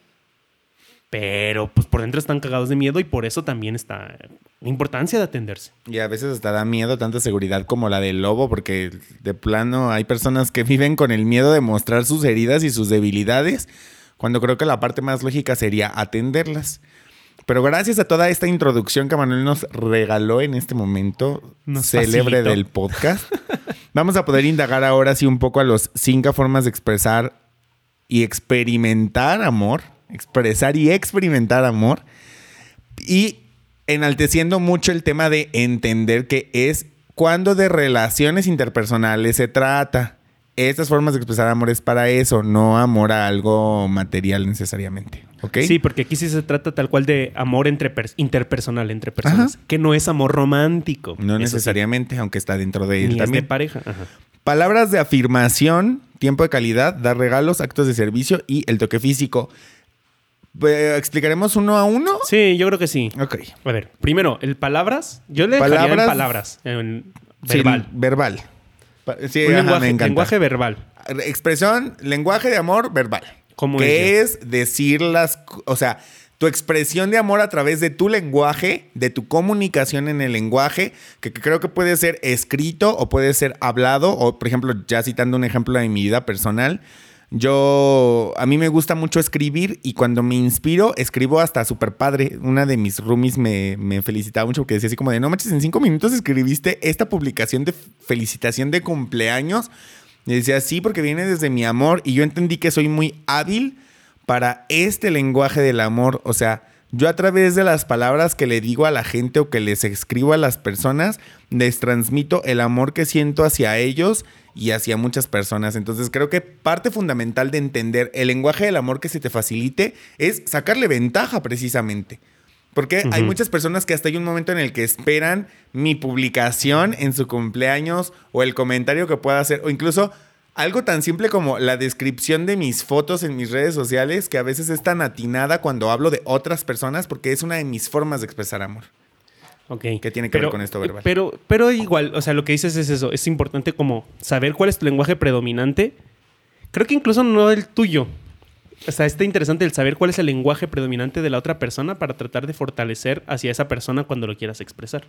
pero pues por dentro están cagados de miedo y por eso también está la importancia de atenderse. Y a veces hasta da miedo tanta seguridad como la del lobo, porque de plano hay personas que viven con el miedo de mostrar sus heridas y sus debilidades, cuando creo que la parte más lógica sería atenderlas. Pero gracias a toda esta introducción que Manuel nos regaló en este momento Nos célebre facilitó. del podcast, vamos a poder indagar ahora sí un poco a los cinco formas de expresar y experimentar amor, expresar y experimentar amor, y enalteciendo mucho el tema de entender que es cuando de relaciones interpersonales se trata. Estas formas de expresar amor es para eso, no amor a algo material necesariamente. ¿Ok? Sí, porque aquí sí se trata tal cual de amor entre pers- interpersonal, entre personas, que no es amor romántico. No sí, necesariamente, aunque está dentro de él Ni es de también. pareja. Ajá. Palabras de afirmación, tiempo de calidad, dar regalos, actos de servicio y el toque físico. Eh, ¿Explicaremos uno a uno? Sí, yo creo que sí. Ok. A ver, primero, el palabras. Yo le dejaría Palabras- en palabras. En Sí, verbal. verbal. Sí, Un ajá, lenguaje, me lenguaje verbal. Expresión, lenguaje de amor verbal. ¿Cómo que es es decir las, o sea, tu expresión de amor a través de tu lenguaje, de tu comunicación en el lenguaje, que, que creo que puede ser escrito o puede ser hablado, o por ejemplo, ya citando un ejemplo de mi vida personal, yo, a mí me gusta mucho escribir y cuando me inspiro, escribo hasta súper padre. Una de mis roomies me, me, felicitaba mucho porque decía así como de, no manches, en cinco minutos escribiste esta publicación de felicitación de cumpleaños. Y decía, sí, porque viene desde mi amor y yo entendí que soy muy hábil para este lenguaje del amor. O sea, yo a través de las palabras que le digo a la gente o que les escribo a las personas, les transmito el amor que siento hacia ellos y hacia muchas personas. Entonces creo que parte fundamental de entender el lenguaje del amor que se te facilite es sacarle ventaja precisamente. Porque hay muchas personas que hasta hay un momento en el que esperan mi publicación en su cumpleaños o el comentario que pueda hacer o incluso algo tan simple como la descripción de mis fotos en mis redes sociales, que a veces es tan atinada cuando hablo de otras personas, porque es una de mis formas de expresar amor. Ok. ¿Qué tiene que ver con esto verbal? Pero, pero igual, o sea, lo que dices es eso. Es importante como saber cuál es tu lenguaje predominante. Creo que incluso no el tuyo. O sea, está interesante el saber cuál es el lenguaje predominante de la otra persona para tratar de fortalecer hacia esa persona cuando lo quieras expresar.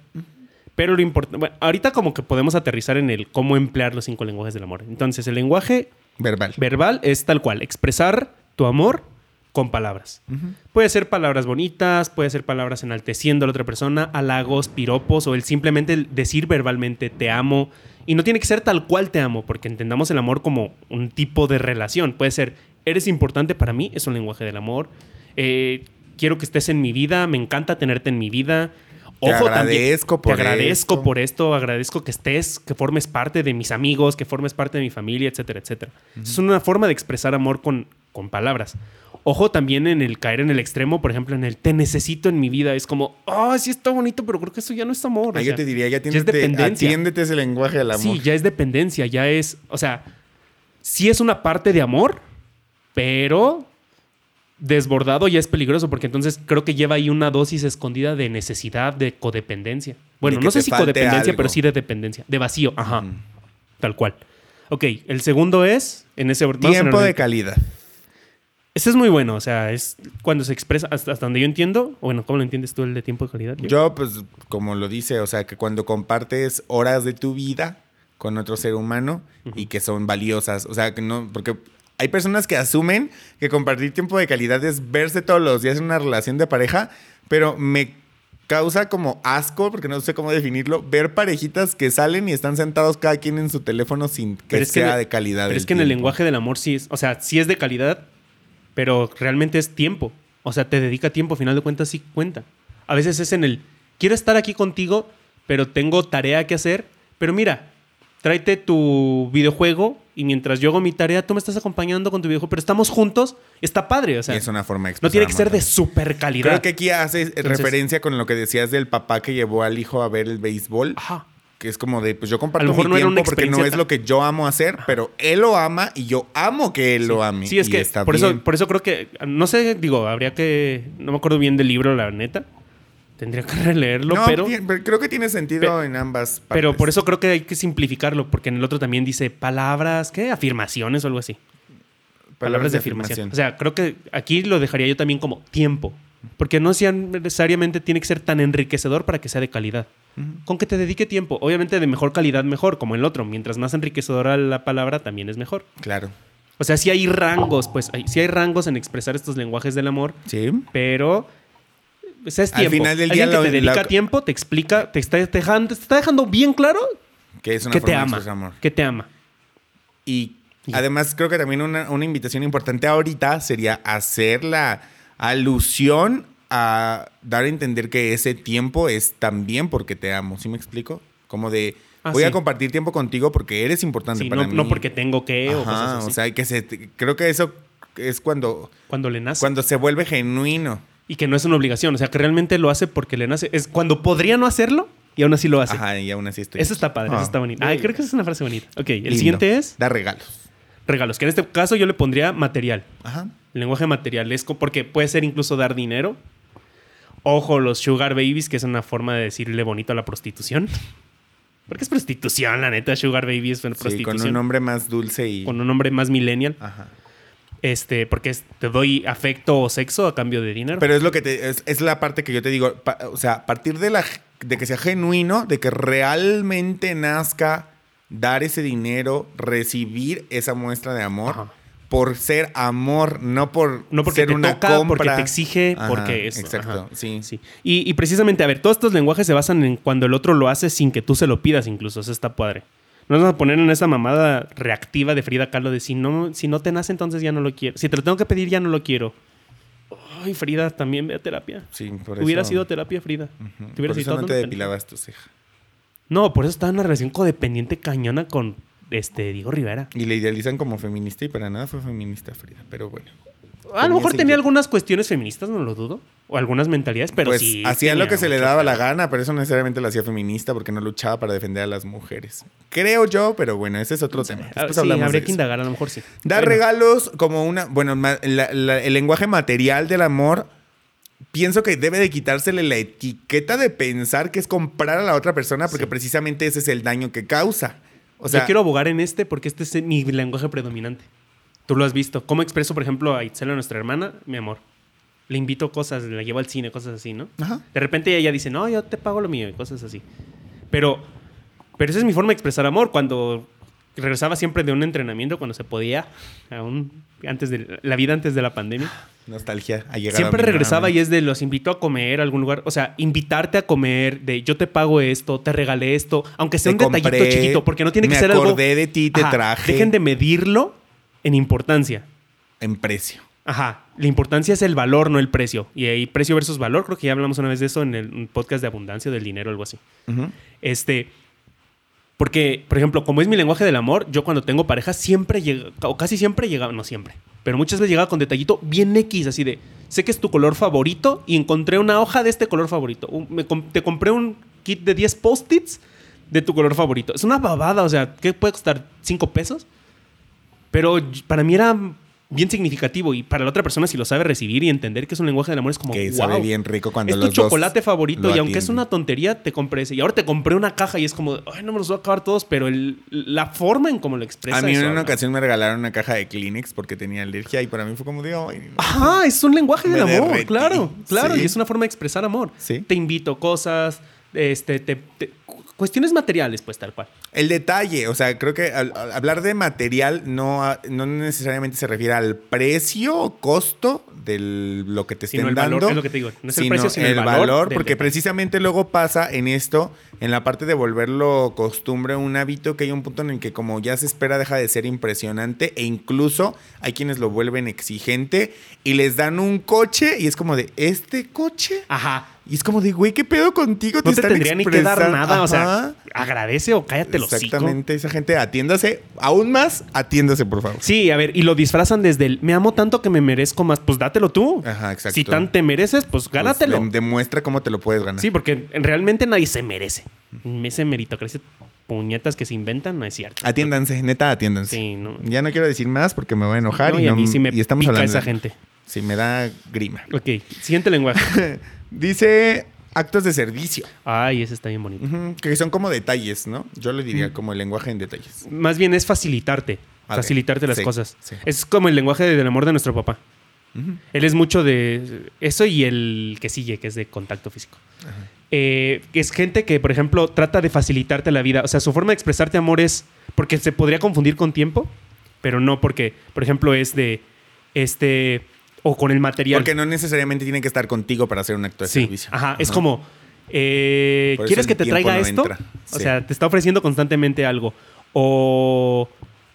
Pero lo importante, bueno, ahorita como que podemos aterrizar en el cómo emplear los cinco lenguajes del amor. Entonces, el lenguaje verbal. Verbal es tal cual, expresar tu amor con palabras. Puede ser palabras bonitas, puede ser palabras enalteciendo a la otra persona, halagos, piropos o el simplemente decir verbalmente te amo. Y no tiene que ser tal cual te amo, porque entendamos el amor como un tipo de relación. Puede ser, eres importante para mí, es un lenguaje del amor. Eh, quiero que estés en mi vida, me encanta tenerte en mi vida. Ojo, te agradezco por te agradezco por esto, agradezco que estés, que formes parte de mis amigos, que formes parte de mi familia, etcétera, etcétera. Es una forma de expresar amor con, con palabras. Ojo también en el caer en el extremo, por ejemplo, en el te necesito en mi vida. Es como, ah, sí está bonito, pero creo que eso ya no es amor. yo te diría, ya, tienes, ya es dependencia. Atiéndete ese lenguaje del amor. Sí, ya es dependencia, ya es, o sea, sí es una parte de amor, pero desbordado ya es peligroso porque entonces creo que lleva ahí una dosis escondida de necesidad, de codependencia. Bueno, no sé si codependencia, pero sí de dependencia, de vacío, ajá. Tal cual. Ok, el segundo es en ese tiempo de calidad. Ese es muy bueno, o sea, es cuando se expresa, hasta, donde yo entiendo, bueno, ¿cómo lo entiendes tú el de tiempo de calidad? Yo, pues, como lo dice, o sea, que cuando compartes horas de tu vida con otro ser humano y que son valiosas, o sea, que no, porque hay personas que asumen que compartir tiempo de calidad es verse todos los días en una relación de pareja, pero me causa como asco, porque no sé cómo definirlo, ver parejitas que salen y están sentados cada quien en su teléfono sin que sea de calidad. Pero es que en el lenguaje del amor sí es, o sea, sí es de calidad, pero realmente es tiempo. O sea, te dedica tiempo, a final de cuentas sí cuenta. A veces es en el, quiero estar aquí contigo, pero tengo tarea que hacer, pero mira, tráete tu videojuego y mientras yo hago mi tarea, tú me estás acompañando con tu videojuego, pero estamos juntos, está padre. O sea, es una forma de No tiene que ser de super calidad. Creo que aquí hace referencia con lo que decías del papá que llevó al hijo a ver el béisbol. Ajá. Que es como de, pues yo comparto mi tiempo porque no es lo que yo amo hacer, pero él lo ama y yo amo que él lo ame. Sí, es que por, Eso, por eso creo que, no sé, digo, habría que, no me acuerdo bien del libro, la neta, Tendría que releerlo, pero, Creo que tiene sentido en ambas partes. Pero por eso creo que hay que simplificarlo, porque en el otro también dice palabras, ¿qué? Afirmaciones o algo así. Palabras, de, afirmación. O sea, creo que aquí lo dejaría yo también como tiempo. Porque no necesariamente tiene que ser tan enriquecedor para que sea de calidad. Con que te dedique tiempo. Obviamente de mejor calidad, mejor, como el otro. Mientras más enriquecedora la palabra, también es mejor. Claro. O sea, sí hay rangos, pues, sí hay rangos en expresar estos lenguajes del amor. Sí. Pero pues es tiempo. Al final del día Alguien que te dedica tiempo, te explica, te está, dejando, te está dejando bien claro que, es una que te ama. Que te ama. Y, además creo que también una, una, invitación importante ahorita sería hacer la alusión a dar a entender que ese tiempo es también porque te amo. ¿Sí me explico? Como de... Ah, voy a compartir tiempo contigo porque eres importante para no, mí. No porque tengo que o cosas así. O sea, que se, creo que eso es cuando... Cuando le nace. Cuando se vuelve genuino y que no es una obligación. O sea, que realmente lo hace porque le nace. Es cuando podría no hacerlo y aún así lo hace. Ajá, y aún así estoy. Eso está padre, eso ah. está bonito. Ah, creo que esa es una frase bonita. Ok, el siguiente es. Da regalos. Regalos, que en este caso yo le pondría material. Ajá. El lenguaje material es porque puede ser incluso dar dinero. Ojo, los sugar babies, que es una forma de decirle bonito a la prostitución. Porque es prostitución, la neta. Sugar baby es una sí, prostitución. Con un nombre más dulce y. Con un nombre más millennial. Ajá. Este, porque es- te doy afecto o sexo a cambio de dinero. Pero es lo que te, es, es la parte que yo te digo. pa- o sea, a partir de la de que sea genuino, de que realmente nazca dar ese dinero, recibir esa muestra de amor. Ajá. Por ser amor, no por no porque ser te una toca, compra. porque te exige, Ajá, porque es. Exacto, ajá. sí. Sí. Y, y precisamente, a ver, todos estos lenguajes se basan en cuando el otro lo hace sin que tú se lo pidas, incluso. Eso está padre. No nos vamos a poner en esa mamada reactiva de Frida Kahlo de si no, si no te nace, entonces ya no lo quiero. Si te lo tengo que pedir, ya no lo quiero. Ay, Frida, también ve a terapia. Sí, por Hubiera eso- sido terapia, Frida. Ujú. Te Por eso no te depilabas tu ceja. No, por eso estaba en una relación codependiente cañona con este Diego Rivera. Y le idealizan como feminista y para nada fue feminista Frida, pero bueno. A lo mejor tenía algunas cuestiones feministas, no lo dudo. O algunas mentalidades, pero pues sí. hacía lo que se le daba la gana, pero eso necesariamente lo hacía feminista porque no luchaba para defender a las mujeres. Creo yo, pero bueno, ese es otro tema. Ah, Después sí, hablamos habría de que eso. indagar, a lo mejor sí. Dar Bueno, regalos como una, bueno, ma- la- la- el lenguaje material del amor, pienso que debe de quitársele la etiqueta de pensar que es comprar a la otra persona porque Sí. precisamente ese es el daño que causa. O sea, yo quiero abogar en este porque este es mi lenguaje predominante. Tú lo has visto. ¿Cómo expreso, por ejemplo, a Itzel, a nuestra hermana, mi amor? Le invito cosas, la llevo al cine, cosas así, ¿no? Ajá. De repente ella dice, no, yo te pago lo mío y cosas así. Pero, pero esa es mi forma de expresar amor. Cuando regresaba siempre de un entrenamiento, cuando se podía, aún antes de la vida antes de la pandemia. nostalgia a llegar Siempre a regresaba y es de los invito a comer a algún lugar. O sea, invitarte a comer, de yo te pago esto, te regalé esto, aunque sea Te un detallito compré, chiquito, porque no tiene que me ser algo. acordé de ti, te Ajá, traje. Dejen de medirlo en importancia. en precio. Ajá. La importancia es el valor, no el precio. Y ahí precio versus valor, creo que ya hablamos una vez de eso en el podcast de abundancia del dinero o algo así. Este. Porque, por ejemplo, como es mi lenguaje del amor, yo cuando tengo pareja siempre llega, o casi siempre llegaba, no siempre, pero muchas veces llegaba con detallito bien X, así de, sé que es tu color favorito y encontré una hoja de este color favorito. Me te compré un kit de 10 post-its de tu color favorito. Es una babada, o sea, ¿qué puede costar? ¿5 pesos? Pero para mí era bien significativo y para la otra persona si lo sabe recibir y entender que es un lenguaje del amor es como que wow. sabe bien rico cuando Es tu los chocolate favorito y aunque es una tontería, te compré ese. Y ahora te compré una caja y es como, ay, no me los voy a acabar todos, pero el- la forma en cómo lo expresa. A mí en una ocasión me regalaron una caja de Kleenex porque tenía alergia y para mí fue como de, ay, no". Ajá, es un lenguaje del amor, derretí. claro, claro, Sí. y es una forma de expresar amor. Sí. Te invito cosas, este, te, te- cuestiones materiales, pues tal cual. El detalle, o sea, creo que al- al hablar de material no, no necesariamente se refiere al precio o costo de lo que te estén Sino el dando. valor, es lo que te digo. No es el precio, sino el valor del porque detalle. precisamente luego pasa en esto, en la parte de volverlo costumbre, un hábito, que hay un punto en el que como ya se espera deja de ser impresionante e incluso hay quienes lo vuelven exigente y les dan un coche y es como de, ¿este coche? Ajá. Y es como de, güey, ¿qué pedo contigo? No te están tendría ni que dar nada, o sea, agradece o cállate los Exactamente, esa gente atiéndase, aún más, atiéndase, por favor. Sí, a ver, y lo disfrazan desde el me amo tanto que me merezco más, pues dátelo tú. Ajá, exacto. Si tan te mereces, pues Pues, gánatelo. demuestra cómo te lo puedes ganar. Sí, porque realmente nadie se merece. Ese meritocracia puñetas que se inventan no es cierto. Atiéndanse, neta, atiéndanse. Sí, no. Ya no quiero decir más porque me voy a enojar No, y, y a mí sí me y estamos pica hablando. esa gente. Sí, me da grima. Ok, siguiente lenguaje. Dice actos de servicio, Ay, ese está bien bonito. Que son como detalles, ¿no? Yo le Mm. diría como el lenguaje en detalles. Más bien es facilitarte. Facilitarte las sí, cosas. sí. Es como el lenguaje del amor de nuestro papá. Él es mucho de eso y el que sigue, que es de contacto físico. Eh, es gente que, por ejemplo, trata de facilitarte la vida. O sea, su forma de expresarte amor es porque se podría confundir con tiempo, pero no porque, por ejemplo, es de este o con el material. Porque no necesariamente tiene que estar contigo para hacer un acto de sí, servicio. ajá, es como eh, ¿quieres que te traiga no esto? entra. O Sí. sea, te está ofreciendo constantemente algo o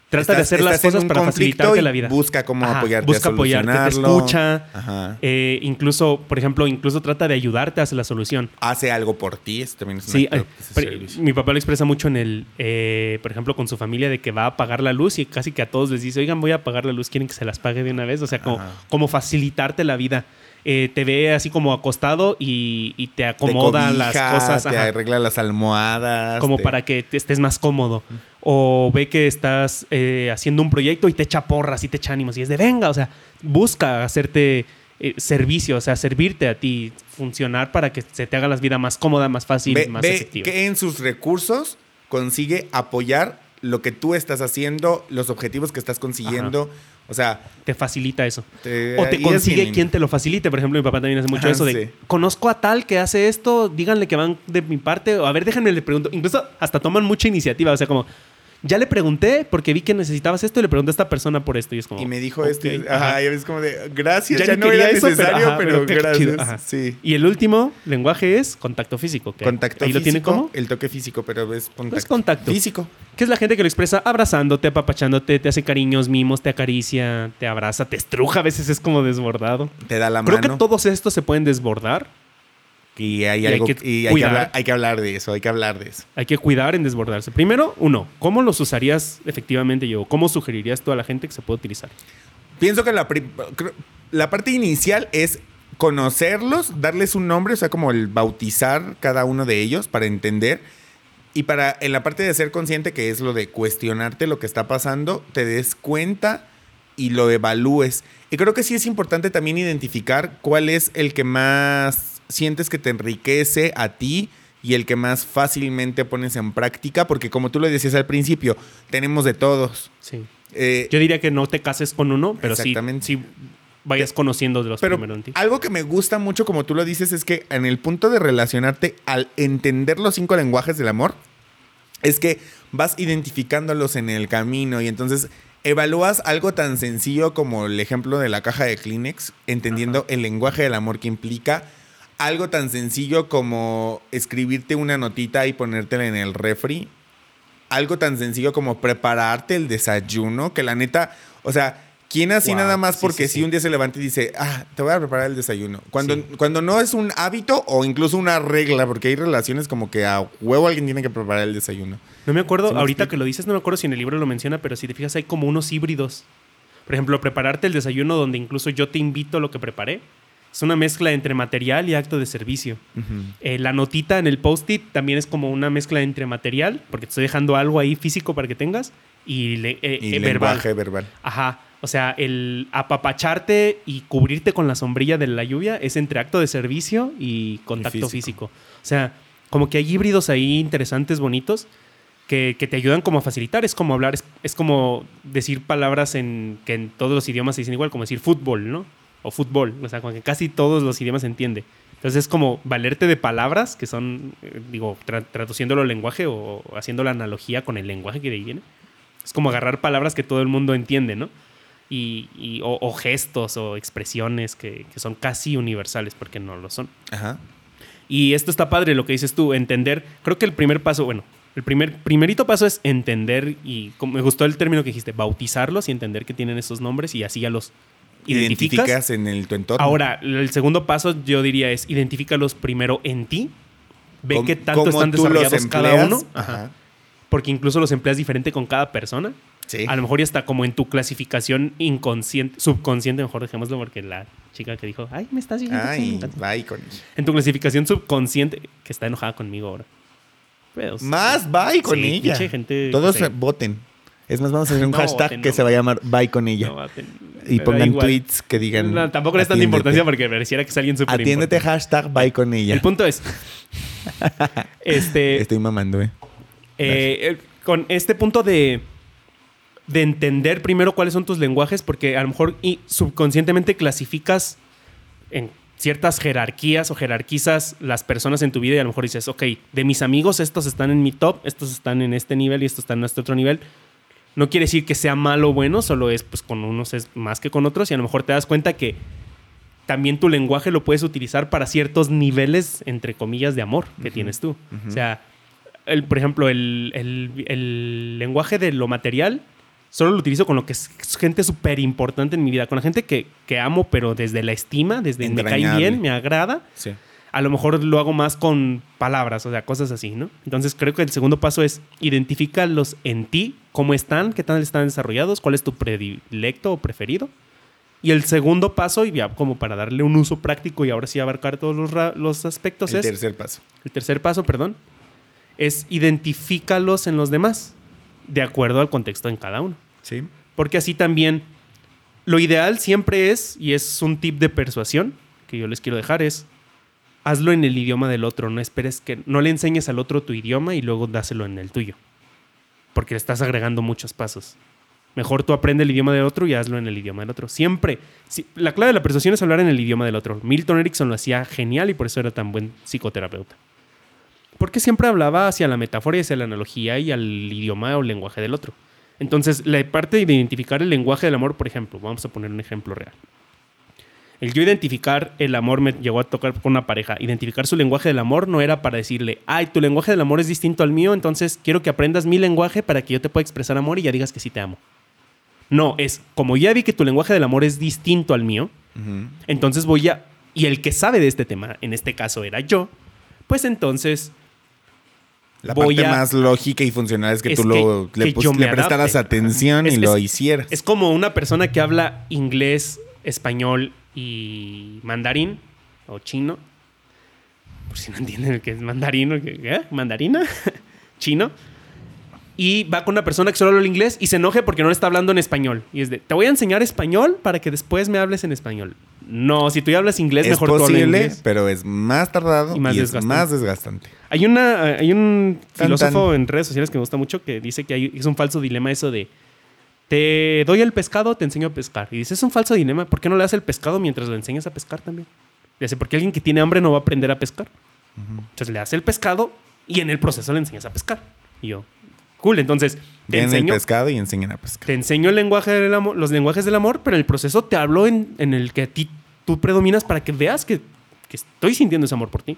trata de hacer las cosas para facilitarte la vida. Busca cómo Ajá, apoyarte busca a apoyarte, te escucha. Ajá. Eh, incluso, por ejemplo, incluso trata de ayudarte hacia la solución. Hace algo por ti, eso también es un Sí, acto eh, mi papá lo expresa mucho en el, eh, por ejemplo, con su familia de que va a apagar la luz y casi que a todos les dice, oigan, voy a apagar la luz, quieren que se las pague de una vez. O sea, como, Ajá. como facilitarte la vida. Eh, te ve así como acostado y, y te acomoda te las cosas. Te ajá, arregla las almohadas. como te- para que estés más cómodo. O ve que estás eh, haciendo un proyecto y te echa porras y te echa ánimos. Y es de venga, o sea, busca hacerte eh, servicio, o sea, servirte a ti, funcionar para que se te haga la vida más cómoda, más fácil, ve, más ve efectiva. que en sus recursos consigue apoyar lo que tú estás haciendo, los objetivos que estás consiguiendo. O sea, Te facilita eso. te- O te consigue quien te lo facilite. Por ejemplo, mi papá también hace mucho Ajá, eso de sí. conozco a tal que hace esto, díganle que van de mi parte, o a ver, déjenme le pregunto. Incluso hasta toman mucha iniciativa. O sea, como, ya le pregunté porque vi que necesitabas esto y le pregunté a esta persona por esto. Y es como. Y me dijo ok, este. ajá. Ajá, y es como de. Gracias, Ya no era eso, pero- necesario, ajá, pero, gracias. Sí. Y el último lenguaje es contacto físico. Contacto ahí físico. lo tiene como. El toque físico, pero es contacto. Pues contacto. Físico. Que es la gente que lo expresa abrazándote, apapachándote, te hace cariños, mimos, te acaricia, te abraza, te estruja. A veces es como desbordado. Te da la Creo mano. que todos estos se pueden desbordar. Y hay Y hay algo. que y hay que, hablar, hay que hablar de eso, hay que hablar de eso. Hay que cuidar en desbordarse. Primero, uno, ¿cómo los usarías efectivamente yo? ¿Cómo sugerirías tú a la gente que se puede utilizar? Pienso que la, la parte inicial es conocerlos, darles un nombre, o sea, como el bautizar cada uno de ellos para entender. Y para en la parte de ser consciente, que es lo de cuestionarte lo que está pasando, te des cuenta y lo evalúes. Y creo que sí es importante también identificar cuál es el que más sientes que te enriquece a ti y el que más fácilmente pones en práctica, porque como tú lo decías al principio, tenemos de todos. Sí. Eh, Yo diría que no te cases con uno, pero sí, Exactamente. sí vayas conociendo de los Pero primero en ti. algo que me gusta mucho, como tú lo dices, es que en el punto de relacionarte, al entender los cinco lenguajes del amor, es que vas identificándolos en el camino y entonces evalúas algo tan sencillo como el ejemplo de la caja de Kleenex, entendiendo el lenguaje del amor que implica. Algo tan sencillo como escribirte una notita y ponértela en el refri. Algo tan sencillo como prepararte el desayuno, que la neta, o sea, ¿quién así Wow, nada más porque sí, si sí. un día se levanta y dice, ah, te voy a preparar el desayuno? Cuando, cuando no es un hábito o incluso una regla, porque hay relaciones como que a huevo alguien tiene que preparar el desayuno. No me acuerdo, ¿Sí me ahorita explico? que lo dices, no me acuerdo si en el libro lo menciona, pero si te fijas, hay como unos híbridos. Por ejemplo, prepararte el desayuno donde incluso yo te invito a lo que preparé. Es una mezcla entre material y acto de servicio. Eh, la notita en el post-it también es como una mezcla entre material, porque te estoy dejando algo ahí físico para que tengas, y, le- eh, Y eh, verbal. lenguaje verbal. Ajá. O sea, el apapacharte y cubrirte con la sombrilla de la lluvia es entre acto de servicio y contacto físico. físico. O sea, como que hay híbridos ahí interesantes, bonitos, que, que te ayudan como a facilitar. Es como hablar, es, es como decir palabras en que en todos los idiomas se dicen igual, como decir fútbol, ¿no? O fútbol. O sea, como que casi todos los idiomas se entiende. Entonces es como valerte de palabras que son, eh, digo, tra- traduciéndolo al lenguaje o haciendo la analogía con el lenguaje que de ahí viene. Es como agarrar palabras que todo el mundo entiende, ¿no? Y, y- o, o gestos o expresiones que, que son casi universales porque no lo son. Ajá. Y esto está padre, lo que dices tú, entender. Creo que el primer paso, bueno, el primer, primerito paso es entender y como me gustó el término que dijiste, bautizarlos y entender que tienen esos nombres y así ya los identificas. Identificas en el, tu entorno. Ahora, el segundo paso yo diría es identifícalos primero en ti. Ve qué tanto están desarrollados cada uno. Ajá. Porque incluso los empleas diferente con cada persona. Sí. A lo mejor ya está como en tu clasificación inconsciente, subconsciente, mejor dejémoslo porque la chica que dijo, ay, me estás diciendo. Ay, inconsciente". bye con. En tu clasificación subconsciente, que está enojada conmigo ahora. Pues, Más bye con sí, ella. gente Todos voten. Es más, vamos a hacer un No hashtag que se va a llamar bye con ella. no ten- y pongan tweets que digan. No, tampoco le es tanta importancia porque pareciera que es alguien súper Atiéndete, hashtag bye con ella. El punto es, este, Estoy mamando, eh. Eh, con este punto de, de entender primero cuáles son tus lenguajes, porque a lo mejor y subconscientemente clasificas en ciertas jerarquías o jerarquizas las personas en tu vida y a lo mejor dices, ok, de mis amigos estos están en mi top, estos están en este nivel y estos están en este otro nivel. No quiere decir que sea malo o bueno, solo es pues con unos es más que con otros y a lo mejor te das cuenta que también tu lenguaje lo puedes utilizar para ciertos niveles, entre comillas, de amor que tienes tú. O sea, el, por ejemplo, el, el- el lenguaje de lo material solo lo utilizo con lo que es gente súper importante en mi vida, con la gente que, que amo, pero desde la estima, desde me cae Entrañable. bien, me agrada. Sí. A lo mejor lo hago más con palabras, o sea, cosas así, ¿no? Entonces creo que el segundo paso es identifícalos en ti, cómo están, qué tal están desarrollados, cuál es tu predilecto o preferido. Y el segundo paso, y ya como para darle un uso práctico y ahora sí abarcar todos los, los aspectos, El es tercer paso. el tercer paso, perdón, es identifícalos en los demás, de acuerdo al contexto en cada uno. Sí. Porque así también, lo ideal siempre es, y es un tip de persuasión que yo les quiero dejar, es hazlo en el idioma del otro, no esperes que, no le enseñes al otro tu idioma y luego dáselo en el tuyo. Porque le estás agregando muchos pasos. Mejor tú aprende el idioma del otro y hazlo en el idioma del otro. Siempre. Si- la clave de la persuasión es hablar en el idioma del otro. Milton Erickson lo hacía genial y por eso era tan buen psicoterapeuta. Porque siempre hablaba hacia la metáfora y hacia la analogía y al idioma o lenguaje del otro. Entonces, la parte de identificar el lenguaje del amor, por ejemplo, vamos a poner un ejemplo real. El yo identificar el amor me llegó a tocar con una pareja. Identificar su lenguaje del amor no era para decirle, ay, tu lenguaje del amor es distinto al mío, entonces quiero que aprendas mi lenguaje para que yo te pueda expresar amor y ya digas que sí te amo. No, es como ya vi que tu lenguaje del amor es distinto al mío, entonces voy a... Y el que sabe de este tema, en este caso era yo, pues entonces La Voy parte a- más lógica y funcional es que Es tú lo, le, que le prestaras atención Es- y lo hicieras. Es como una persona que habla inglés, español y mandarín o chino. Por si no entienden qué es mandarín o qué- ¿qué? mandarina, chino. Y va con una persona que solo habla inglés y se enoje porque no le está hablando en español. Y es de, te voy a enseñar español para que después me hables en español. No, si tú ya hablas inglés, es mejor posible, inglés. pero es más tardado Y y, más es desgastante. más desgastante. Hay, una, hay un Tan, filósofo tan. en redes sociales que me gusta mucho que dice que hay- es un falso dilema eso de te doy el pescado, te enseño a pescar. Y dice, es un falso dilema, ¿por qué no le das el pescado mientras lo enseñas a pescar también? Dice, porque alguien que tiene hambre no va a aprender a pescar. Entonces le das el pescado y en el proceso le enseñas a pescar. Y yo, cool, entonces te el enseño, pescado y enseñan a pescar. te enseño el lenguaje del amor, los lenguajes del amor, pero en el proceso te hablo en, en el que a ti tú predominas para que veas que, que estoy sintiendo ese amor por ti.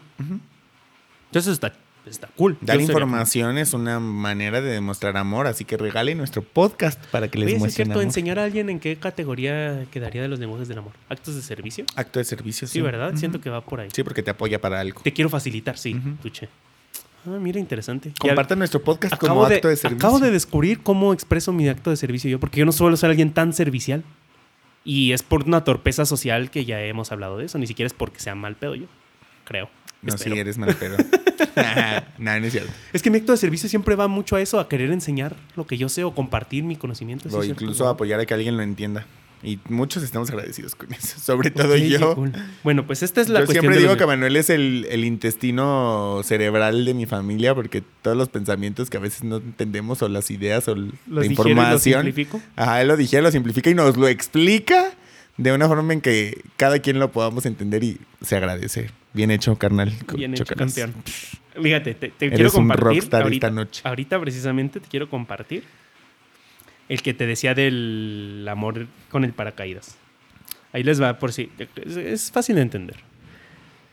Entonces está, está cool. Dar sería- información es una manera de demostrar amor, así que regale nuestro podcast para que les sí es cierto, amor. enseñar a alguien en qué categoría quedaría de los lenguajes del amor. ¿Actos de servicio? Acto de servicio, Sí, ¿verdad? Siento que va por ahí. Sí, porque te apoya para algo. Te quiero facilitar, sí, Ujú. tuche. Ah, mira, interesante. Compartan nuestro podcast acabo como de, acto de servicio. acabo de descubrir cómo expreso mi acto de servicio yo, porque yo no suelo ser alguien tan servicial. Y es por una torpeza social que ya hemos hablado de eso. Ni siquiera es porque sea mal pedo yo, creo. No, Espero. sí, eres mal pedo. no, no es cierto. Es que mi acto de servicio siempre va mucho a eso, a querer enseñar lo que yo sé o compartir mi conocimiento. O incluso apoyar a que alguien lo entienda. Y muchos estamos agradecidos con eso. Sobre todo Ok, qué yo. cool. Bueno, pues esta es la Yo cuestión siempre digo que Manuel es el, el intestino cerebral de mi familia porque todos los pensamientos que a veces no entendemos o las ideas o los la información. simplifico. Ajá, él lo digiere, lo simplifica y nos lo explica de una forma en que cada quien lo podamos entender y se agradece. Bien hecho, carnal. Bien hecho, Chócalas. campeón. Fíjate, te, te Eres quiero un compartir rockstar ahorita, esta noche. ahorita precisamente te quiero compartir el que te decía del amor con el paracaídas. Ahí les va por si es, es fácil de entender.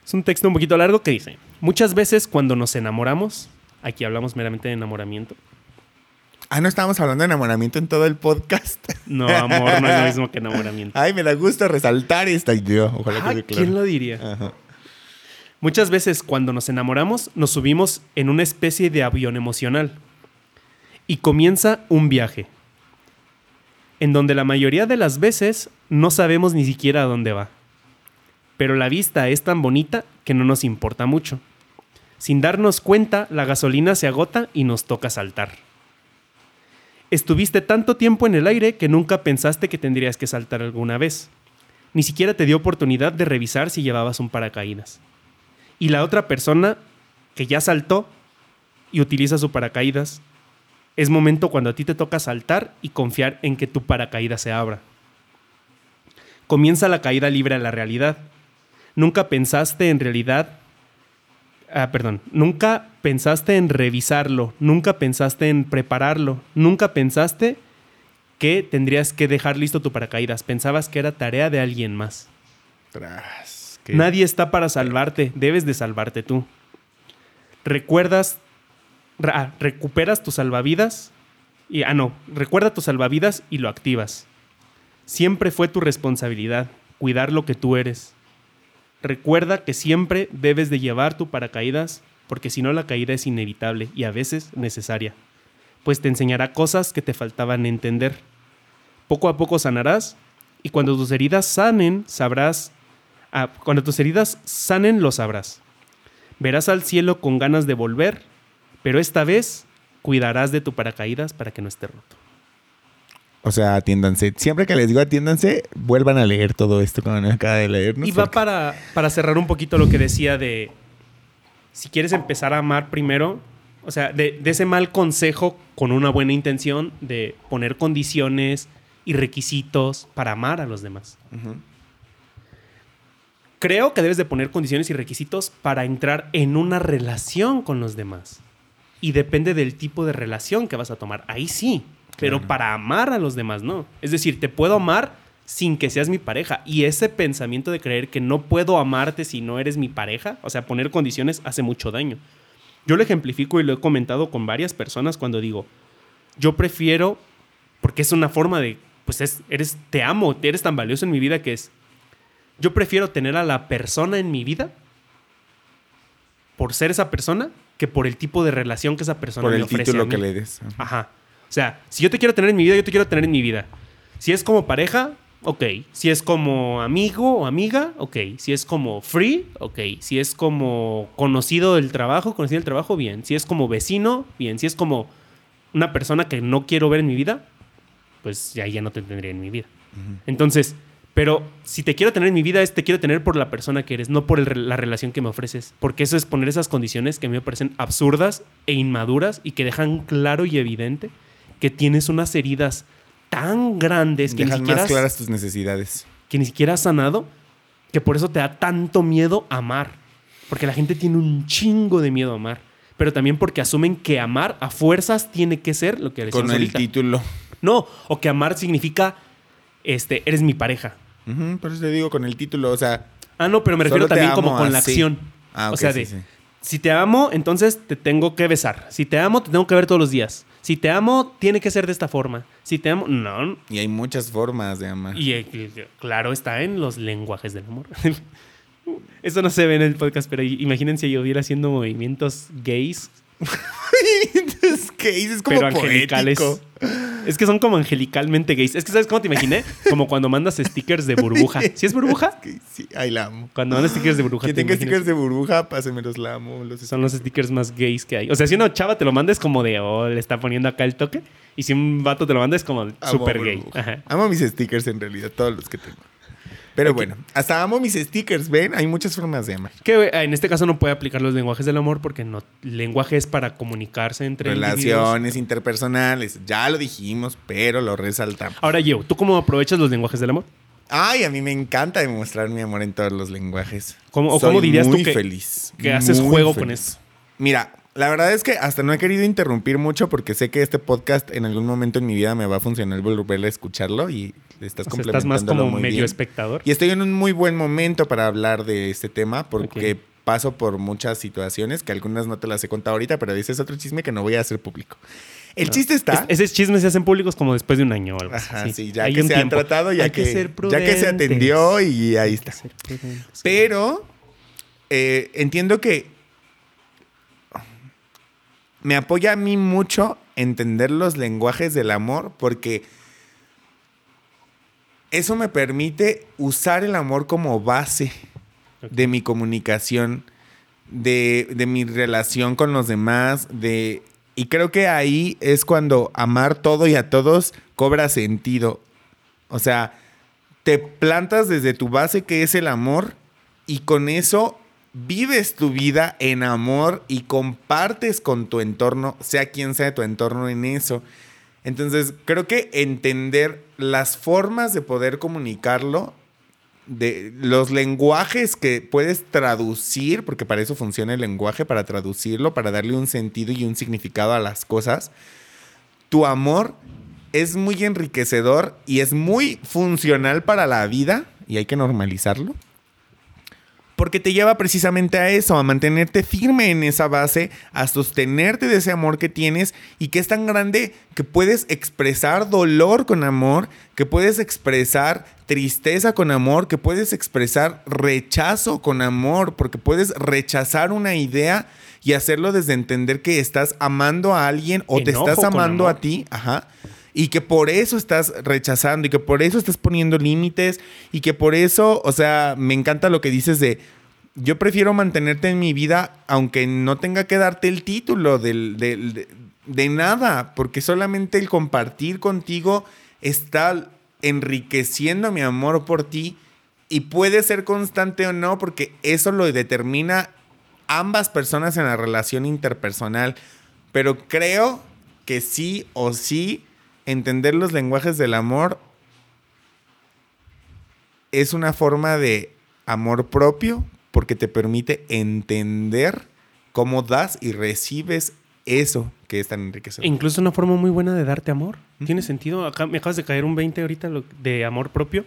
Es un texto un poquito largo que dice, muchas veces cuando nos enamoramos, aquí hablamos meramente de enamoramiento. Ah, no estábamos hablando de enamoramiento en todo el podcast. No, amor no es lo mismo que enamoramiento. Ay, me da gusto resaltar esta idea. Ojalá Ah, quede claro. ¿Quién lo diría? Ajá. Muchas veces cuando nos enamoramos nos subimos en una especie de avión emocional y comienza un viaje en donde la mayoría de las veces no sabemos ni siquiera a dónde va. Pero la vista es tan bonita que no nos importa mucho. Sin darnos cuenta, la gasolina se agota y nos toca saltar. Estuviste tanto tiempo en el aire que nunca pensaste que tendrías que saltar alguna vez. Ni siquiera te dio oportunidad de revisar si llevabas un paracaídas y la otra persona que ya saltó y utiliza su paracaídas, es momento cuando a ti te toca saltar y confiar en que tu paracaídas se abra. Comienza la caída libre a la realidad. Nunca pensaste en realidad, ah, perdón, nunca pensaste en revisarlo, nunca pensaste en prepararlo, nunca pensaste que tendrías que dejar listo tu paracaídas, pensabas que era tarea de alguien más. Tras. que- Nadie está para salvarte, debes de salvarte tú. Recuerdas, re- ah, recuperas tus salvavidas y, ah, no, recuerda tus salvavidas y lo activas. Siempre fue tu responsabilidad cuidar lo que tú eres. Recuerda que siempre debes de llevar tu paracaídas porque si no la caída es inevitable y a veces necesaria, pues te enseñará cosas que te faltaban entender. Poco a poco sanarás y cuando tus heridas sanen, sabrás Ah, cuando tus heridas sanen, lo sabrás. Verás al cielo con ganas de volver, pero esta vez cuidarás de tu paracaídas para que no esté roto. O sea, atiéndanse. Siempre que les digo atiéndanse, vuelvan a leer todo esto que acaba de leer. y va para, para cerrar un poquito lo que decía de, si quieres empezar a amar primero, O sea, de, de ese mal consejo con una buena intención de poner condiciones y requisitos para amar a los demás. Creo que debes de poner condiciones y requisitos para entrar en una relación con los demás. Y depende del tipo de relación que vas a tomar. Ahí sí. Pero Claro. para amar a los demás no. Es decir, te puedo amar sin que seas mi pareja. Y ese pensamiento de creer que no puedo amarte si no eres mi pareja, o sea, poner condiciones hace mucho daño. Yo lo ejemplifico y lo he comentado con varias personas cuando digo, yo prefiero, porque es una forma de, pues es, eres, te amo, eres tan valioso en mi vida que es, yo prefiero tener a la persona en mi vida por ser esa persona que por el tipo de relación que esa persona Por me el ofrece a título mí. que le des. Ajá. O sea, si yo te quiero tener en mi vida, yo te quiero tener en mi vida. Si es como pareja, ok. Si es como amigo o amiga, ok. Si es como free, ok. Si es como conocido del trabajo, conocido del trabajo, bien. Si es como vecino, bien. Si es como una persona que no quiero ver en mi vida, pues ya, ya no te tendría en mi vida. Entonces, pero si te quiero tener en mi vida, es te quiero tener por la persona que eres, no por el- la relación que me ofreces. Porque eso es poner esas condiciones que a mí me parecen absurdas e inmaduras y que dejan claro y evidente que tienes unas heridas tan grandes que ni, Dejas siquiera, más claras tus necesidades. que ni siquiera has sanado, que por eso te da tanto miedo amar. Porque la gente tiene un chingo de miedo a amar. Pero también porque asumen que amar a fuerzas tiene que ser lo que Con el ahorita. título. No, o que amar significa, este, eres mi pareja. Por eso te digo, con el título. O sea, Ah, no, pero me refiero también como con la acción. ah, o sea, sí, de, sí. si te amo, entonces te tengo que besar. Si te amo, te tengo que ver todos los días. Si te amo, tiene que ser de esta forma. Si te amo, no. Y hay muchas formas de amar. Y eh, claro, está en los lenguajes del amor. Eso no se ve en el podcast, pero imagínense yo hubiera haciendo movimientos gays, es que es como pero angelicales. poético. Es que son como angelicalmente gays. Es que, ¿sabes cómo te imaginé? Como cuando mandas stickers de burbuja. ¿Sí es burbuja? Que Sí, ay, la amo. Cuando mandas stickers de burbuja. Quien ¿te tenga imaginas? stickers de burbuja, pásenmelos, la amo. Los Son los stickers más gays que hay. O sea, si una chava te lo manda es como de, oh, le está poniendo acá el toque. Y si un vato te lo manda es como súper gay. Ajá. Amo mis stickers en realidad, todos los que tengo. Pero bueno, hasta amo mis stickers, ¿ven? Hay muchas formas de amar. Que eh, en este caso no puede aplicar los lenguajes del amor porque no, lenguaje es para comunicarse entre. Relaciones interpersonales, ya lo dijimos, pero lo resaltamos. Ahora, yo, ¿tú cómo aprovechas los lenguajes del amor? Ay, a mí me encanta demostrar mi amor en todos los lenguajes. ¿Cómo- o Soy cómo dirías tú muy que- feliz. que haces juego con eso? Mira, la verdad es que hasta no he querido interrumpir mucho porque sé que este podcast en algún momento en mi vida me va a funcionar volver a escucharlo y estás O sea, estás más como medio bien. espectador. Y estoy en un muy buen momento para hablar de este tema porque paso por muchas situaciones que algunas no te las he contado ahorita, pero ese es otro chisme que no voy a hacer público. El chiste está... Es- esos chismes se hacen públicos como después de un año o algo así. Ajá, sí, ya Hay que se han tiempo. tratado, ya Hay que, ser ya que se atendió y ahí está. que. Pero eh, entiendo que me apoya a mí mucho entender los lenguajes del amor porque eso me permite usar el amor como base de mi comunicación, de, de mi relación con los demás, de... Y creo que ahí es cuando amar todo y a todos cobra sentido. O sea, te plantas desde tu base que es el amor y con eso vives tu vida en amor y compartes con tu entorno, sea quien sea tu entorno en eso. Entonces, creo que entender las formas de poder comunicarlo, de los lenguajes que puedes traducir, porque para eso funciona el lenguaje, para traducirlo, para darle un sentido y un significado a las cosas. Tu amor es muy enriquecedor y es muy funcional para la vida y hay que normalizarlo. Porque te lleva precisamente a eso, a mantenerte firme en esa base, a sostenerte de ese amor que tienes y que es tan grande que puedes expresar dolor con amor, que puedes expresar tristeza con amor, que puedes expresar rechazo con amor, porque puedes rechazar una idea y hacerlo desde entender que estás amando a alguien o te estás amando a ti, ajá. Y que por eso estás rechazando y que por eso estás poniendo límites y que por eso, o sea, me encanta lo que dices de, yo prefiero mantenerte en mi vida aunque no tenga que darte el título del, del- de, de nada, porque solamente el compartir contigo está enriqueciendo mi amor por ti y puede ser constante o no, porque eso lo determina ambas personas en la relación interpersonal. Pero creo que sí o sí entender los lenguajes del amor es una forma de amor propio porque te permite entender cómo das y recibes eso que es tan enriquecedor. Incluso una forma muy buena de darte amor. ¿Tiene sentido? Acá me acabas de caer un 20 ahorita de amor propio.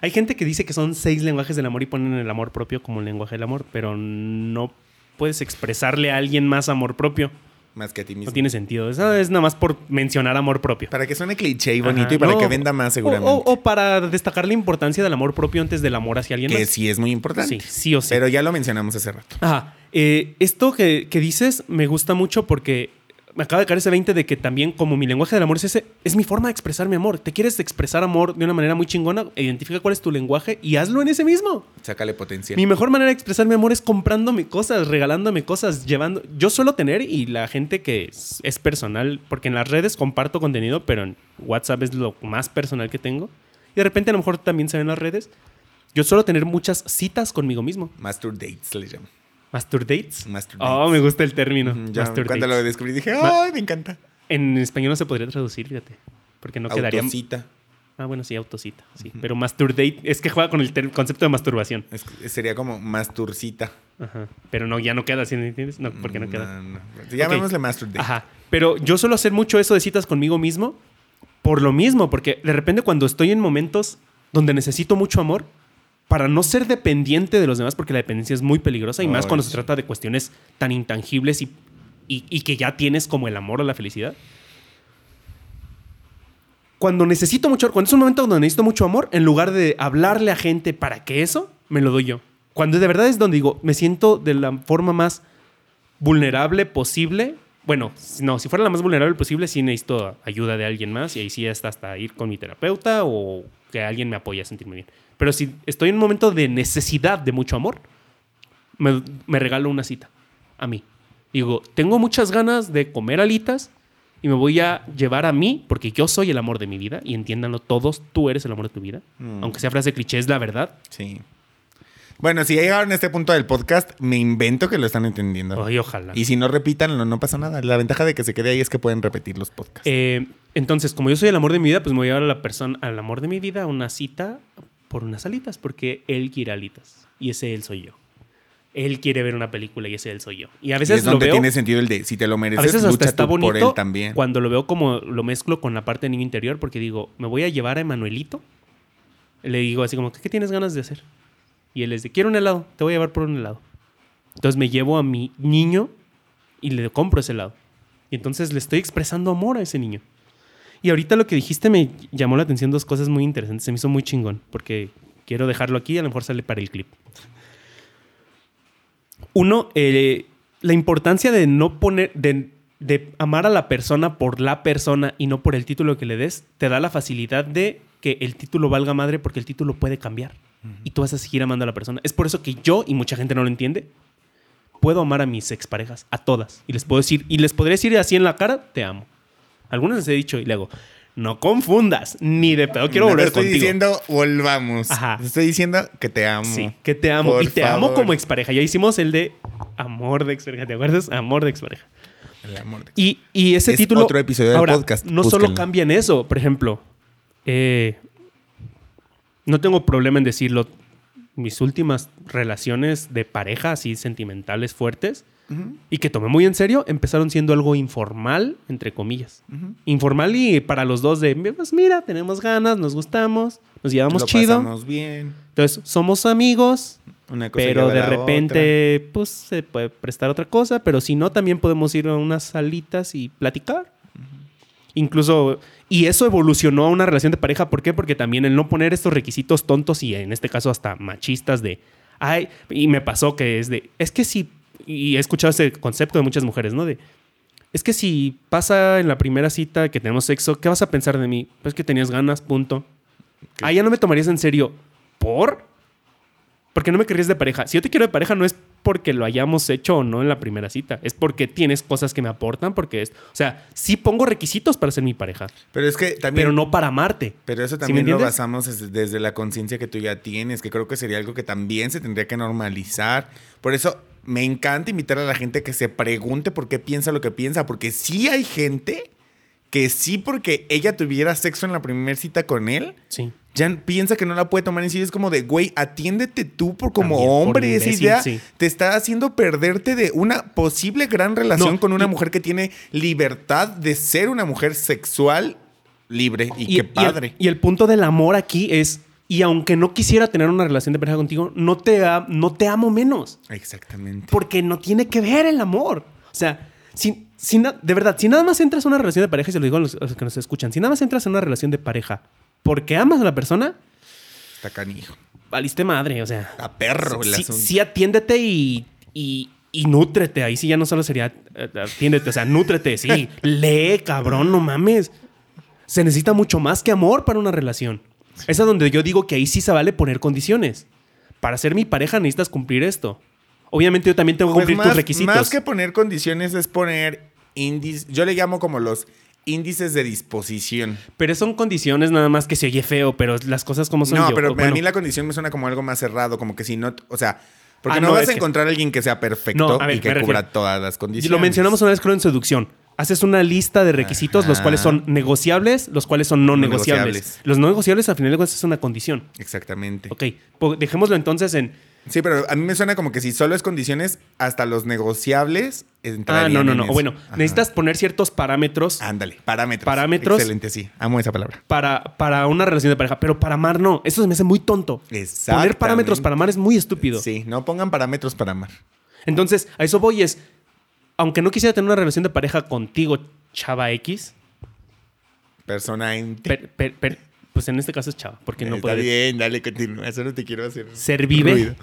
Hay gente que dice que son seis lenguajes del amor y ponen el amor propio como el lenguaje del amor, pero no puedes expresarle a alguien más amor propio. Más que a ti mismo. No tiene sentido. Eso es nada más por mencionar amor propio. Para que suene cliché y bonito Ajá. y para No, que venda más seguramente. O, o para destacar la importancia del amor propio antes del amor hacia alguien que más. sí es muy importante. Sí, sí o sí. Pero ya lo mencionamos hace rato. Ajá. Eh, esto que, que dices me gusta mucho porque me acaba de caer ese 20 de que también como mi lenguaje del amor es ese, es mi forma de expresar mi amor. ¿Te quieres expresar amor de una manera muy chingona? Identifica cuál es tu lenguaje y hazlo en ese mismo. Sácale potencial. Mi mejor manera de expresar mi amor es comprándome cosas, regalándome cosas, llevando... Yo suelo tener y la gente que es, es personal, porque en las redes comparto contenido, pero en WhatsApp es lo más personal que tengo. Y de repente a lo mejor también se ven en las redes. Yo suelo tener muchas citas conmigo mismo. Master dates le llamo. Master dates. Master Oh, me gusta el término. Ya, cuando lo descubrí dije, ¡ay, me encanta! En español no se podría traducir, fíjate. Porque no quedaría. Autocita. Ah, bueno, sí, autocita. Sí. Pero masturbate es que juega con el concepto de masturbación. Es- sería como masturcita. Ajá. Pero no, ya no queda así, ¿entiendes? No, porque no queda. No, no. Llamémosle master date. Ajá. Pero yo suelo hacer mucho eso de citas conmigo mismo por lo mismo, porque de repente cuando estoy en momentos donde necesito mucho amor, para no ser dependiente de los demás, porque la dependencia es muy peligrosa y más Ay, cuando sí. se trata de cuestiones tan intangibles y, y- y que ya tienes como el amor o la felicidad. Cuando necesito mucho, cuando es un momento donde necesito mucho amor, en lugar de hablarle a gente para que eso, me lo doy yo. Cuando de verdad es donde digo, me siento de la forma más vulnerable posible. Bueno, no, si fuera la más vulnerable posible, sí necesito ayuda de alguien más y ahí sí hasta, hasta ir con mi terapeuta o que alguien me apoye a sentirme bien. Pero si estoy en un momento de necesidad de mucho amor, me, me regalo una cita a mí. Digo, tengo muchas ganas de comer alitas y me voy a llevar a mí, porque yo soy el amor de mi vida y entiéndanlo todos, tú eres el amor de tu vida. Mm. Aunque sea frase cliché, es la verdad. Sí. Bueno, si ya llegaron a este punto del podcast, me invento que lo están entendiendo. Ay, ojalá. Y si no repitan, no, no pasa nada. La ventaja de que se quede ahí es que pueden repetir los podcasts. Eh, entonces, como yo soy el amor de mi vida, pues me voy a llevar a la persona, al amor de mi vida, a una cita por unas alitas, porque él quiere alitas. Y ese él soy yo. Él quiere ver una película y ese él soy yo. Y a Y veces es lo donde veo. tiene sentido el de si te lo A mereces, veces hasta lucha está tú por bonito él también. cuando lo veo como lo mezclo con la parte de niño interior, porque digo, me voy a llevar a Emanuelito. Le digo así como, ¿qué tienes ganas de hacer? Y él es de, quiero un helado, te voy a llevar por un helado. Entonces me llevo a mi niño y le compro ese helado. Y entonces le estoy expresando amor a ese niño. Y ahorita lo que dijiste me llamó la atención dos cosas muy interesantes. Se me hizo muy chingón, porque quiero dejarlo aquí, a lo mejor sale para el clip. Uno, eh, la importancia de no poner, de, de amar a la persona por la persona y no por el título que le des, te da la facilidad de que el título valga madre porque el título puede cambiar. Y tú vas a seguir amando a la persona. Es por eso que yo, y mucha gente no lo entiende, puedo amar a mis exparejas, a todas. Y les puedo decir, y les podré decir así en la cara, te amo. Algunas les he dicho y le hago, no confundas, ni de pedo quiero No volver te estoy contigo. diciendo, volvamos. Ajá. Te estoy diciendo que te amo. Sí, que te amo. Por y te amo como expareja. Ya hicimos el de amor de expareja. ¿Te acuerdas? Amor de expareja. El amor de- Y, y ese Es título. otro episodio del podcast, No solo búsquenlo. cambia en eso. Por ejemplo, eh, no tengo problema en decirlo. Mis últimas relaciones de pareja, así sentimentales fuertes, Ujú, y que tomé muy en serio, empezaron siendo algo informal, entre comillas. Informal y para los dos de, pues mira, tenemos ganas, nos gustamos, nos llevamos Lo chido. pasamos bien. Entonces, somos amigos, Una cosa pero de repente, pues se puede prestar otra cosa, pero si no, también podemos ir a unas salitas y platicar. Incluso, y eso evolucionó a una relación de pareja. ¿Por qué? Porque también el no poner estos requisitos tontos y en este caso hasta machistas de, ay, y me pasó que es de, es que si, y he escuchado ese concepto de muchas mujeres, ¿no? De, es que si pasa en la primera cita que tenemos sexo, ¿qué vas a pensar de mí? Pues que tenías ganas, punto. ¿Qué? Ah, ya no me tomarías en serio. ¿Por? Porque no me querrías de pareja. Si yo te quiero de pareja no es porque lo hayamos hecho o no en la primera cita. Es porque tienes cosas que me aportan, porque es... O sea, sí pongo requisitos para ser mi pareja, Pero es que también. pero no para amarte. Pero eso ¿Sí me también lo basamos desde, desde la conciencia que tú ya tienes, que creo que sería algo que también se tendría que normalizar. Por eso me encanta invitar a la gente que se pregunte por qué piensa lo que piensa, porque sí hay gente que sí porque ella tuviera sexo en la primera cita con él, Sí. ya piensa que no la puede tomar en serio. Es como de, güey, atiéndete tú por como También, por hombre. Esa idea sí. te está haciendo perderte de una posible gran relación No, con una y- mujer que tiene libertad de ser una mujer sexual libre. Y, Y, qué y el- padre. Y el, punto del amor aquí es, y aunque no quisiera tener una relación de pareja contigo, no te, a- no te amo menos. Exactamente. Porque no tiene que ver el amor. O sea, si, si de verdad, si nada más entras a una relación de pareja, y se lo digo a los, a los que nos escuchan, si nada más entras a una relación de pareja porque amas a la persona, Está canijo. valiste madre. O sea, A perro sí, asunto. sí atiéndete y, y, y nútrete. Ahí sí ya no solo sería eh, atiéndete, o sea, nútrete, sí. Lee, cabrón, no mames. Se necesita mucho más que amor para una relación. Esa es donde yo digo que ahí sí se vale poner condiciones. Para ser mi pareja necesitas cumplir esto. Obviamente yo también tengo que Pues cumplir más, tus requisitos. más que poner condiciones es poner índices. Yo le llamo como los índices de disposición. Pero son condiciones nada más que se oye feo, pero las cosas como son No, yo. pero O bueno, a mí la condición me suena como algo más cerrado, como que si no, o sea, porque Ah, no, no, vas a encontrar a alguien que sea perfecto No, a ver, y que cubra todas las Y condiciones. lo mencionamos una vez creo en seducción. Haces una lista de requisitos, los cuales son negociables, los cuales son no No negociables. negociables. Los no negociables, al final de cuentas, es una condición. Exactamente. Ok, dejémoslo entonces en. Sí, pero a mí me suena como que si solo es condiciones, hasta los negociables Ah, entrarían no, no, en no. eso. Bueno, Ajá. necesitas poner ciertos parámetros Ándale, parámetros. Parámetros. Excelente, sí. Amo esa palabra. para, para una relación de pareja, pero para amar no. Eso se me hace muy tonto. Poner parámetros para amar es muy estúpido. Sí, no pongan parámetros para amar. Entonces, a eso voy es, aunque no quisiera tener una relación de pareja contigo, chava X, Persona en per- per- per- pues en este caso es chava, porque no Está puede bien, dale, continúa. Solo te quiero hacer ser vive. ruido.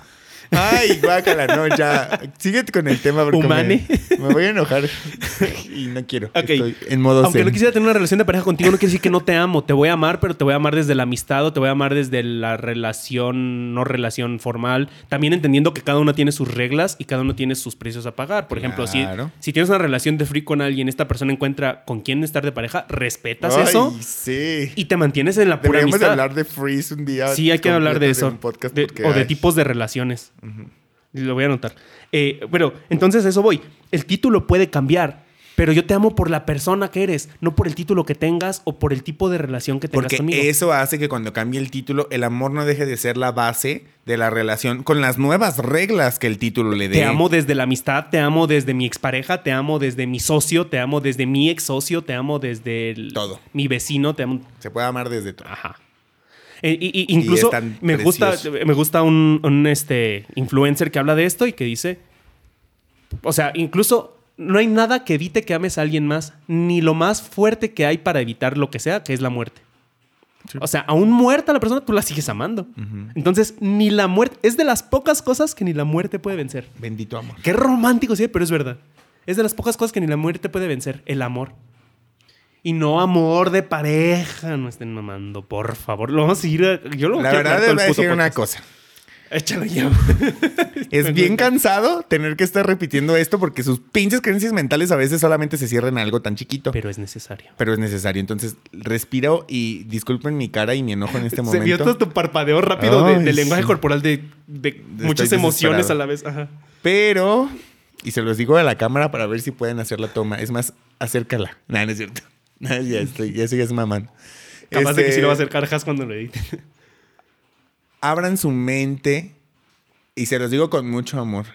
Ay, guácala, no, ya. Síguete con el tema porque Humane. Me, me voy a enojar y no quiero. Ok. Estoy en modo Aunque zen. no quisiera tener una relación de pareja contigo, no quiere decir que no te amo. Te voy a amar, pero te voy a amar desde la amistad o te voy a amar desde la relación, no relación formal. También entendiendo que cada uno tiene sus reglas y cada uno tiene sus precios a pagar. Por ejemplo, si, Claro. si tienes una relación de free con alguien, esta persona encuentra con quién estar de pareja, respetas Ay, eso sí. y te mantienes en la pura Deberíamos de amistad. hablar de freeze un día. Sí, hay que hablar de eso. De- o de tipos de relaciones. Lo voy a anotar. Eh, bueno, entonces eso voy. El título puede cambiar, pero yo te amo por la persona que eres, no por el título que tengas o por el tipo de relación que tengas Porque conmigo. eso hace que cuando cambie el título, el amor no deje de ser la base de la relación con las nuevas reglas que el título le dé. Te amo desde la amistad, te amo desde mi expareja, te amo desde mi socio, te amo desde mi ex socio, te amo desde el- Todo. mi vecino, te amo. Se puede amar desde todo. Ajá. Eh, y- incluso me gusta, me gusta un, un, este, influencer que habla de esto y que dice, o sea, incluso no hay nada que evite que ames a alguien más, ni lo más fuerte que hay para evitar lo que sea, que es la muerte. O sea, aún muerta la persona, tú la sigues amando. Entonces, ni la muerte, es de las pocas cosas que ni la muerte puede vencer. Bendito amor. Qué romántico, sí, pero es verdad. Es de las pocas cosas que ni la muerte puede vencer, el amor. Y no amor de pareja, no estén mamando, por favor. Lo vamos a seguir. a- Yo lo La verdad, les voy a decir una cosa. Échalo ya. Es bien cansado tener que estar repitiendo esto porque sus pinches creencias mentales a veces solamente se cierran a algo tan chiquito. Pero es necesario. Pero es necesario. Entonces, respiro y disculpen mi cara y mi enojo en este Se momento. vio todo tu parpadeo rápido de, Ay, de lenguaje sí. corporal de, de muchas emociones a la vez. Ajá. Pero, y se los digo a la cámara para ver si pueden hacer la toma. Es más, acércala. No, no es cierto. Ya estoy, ya sigues mamando. Capaz de que Este, sí lo va a hacer carjas cuando lo edite. abran su mente, y se los digo con mucho amor,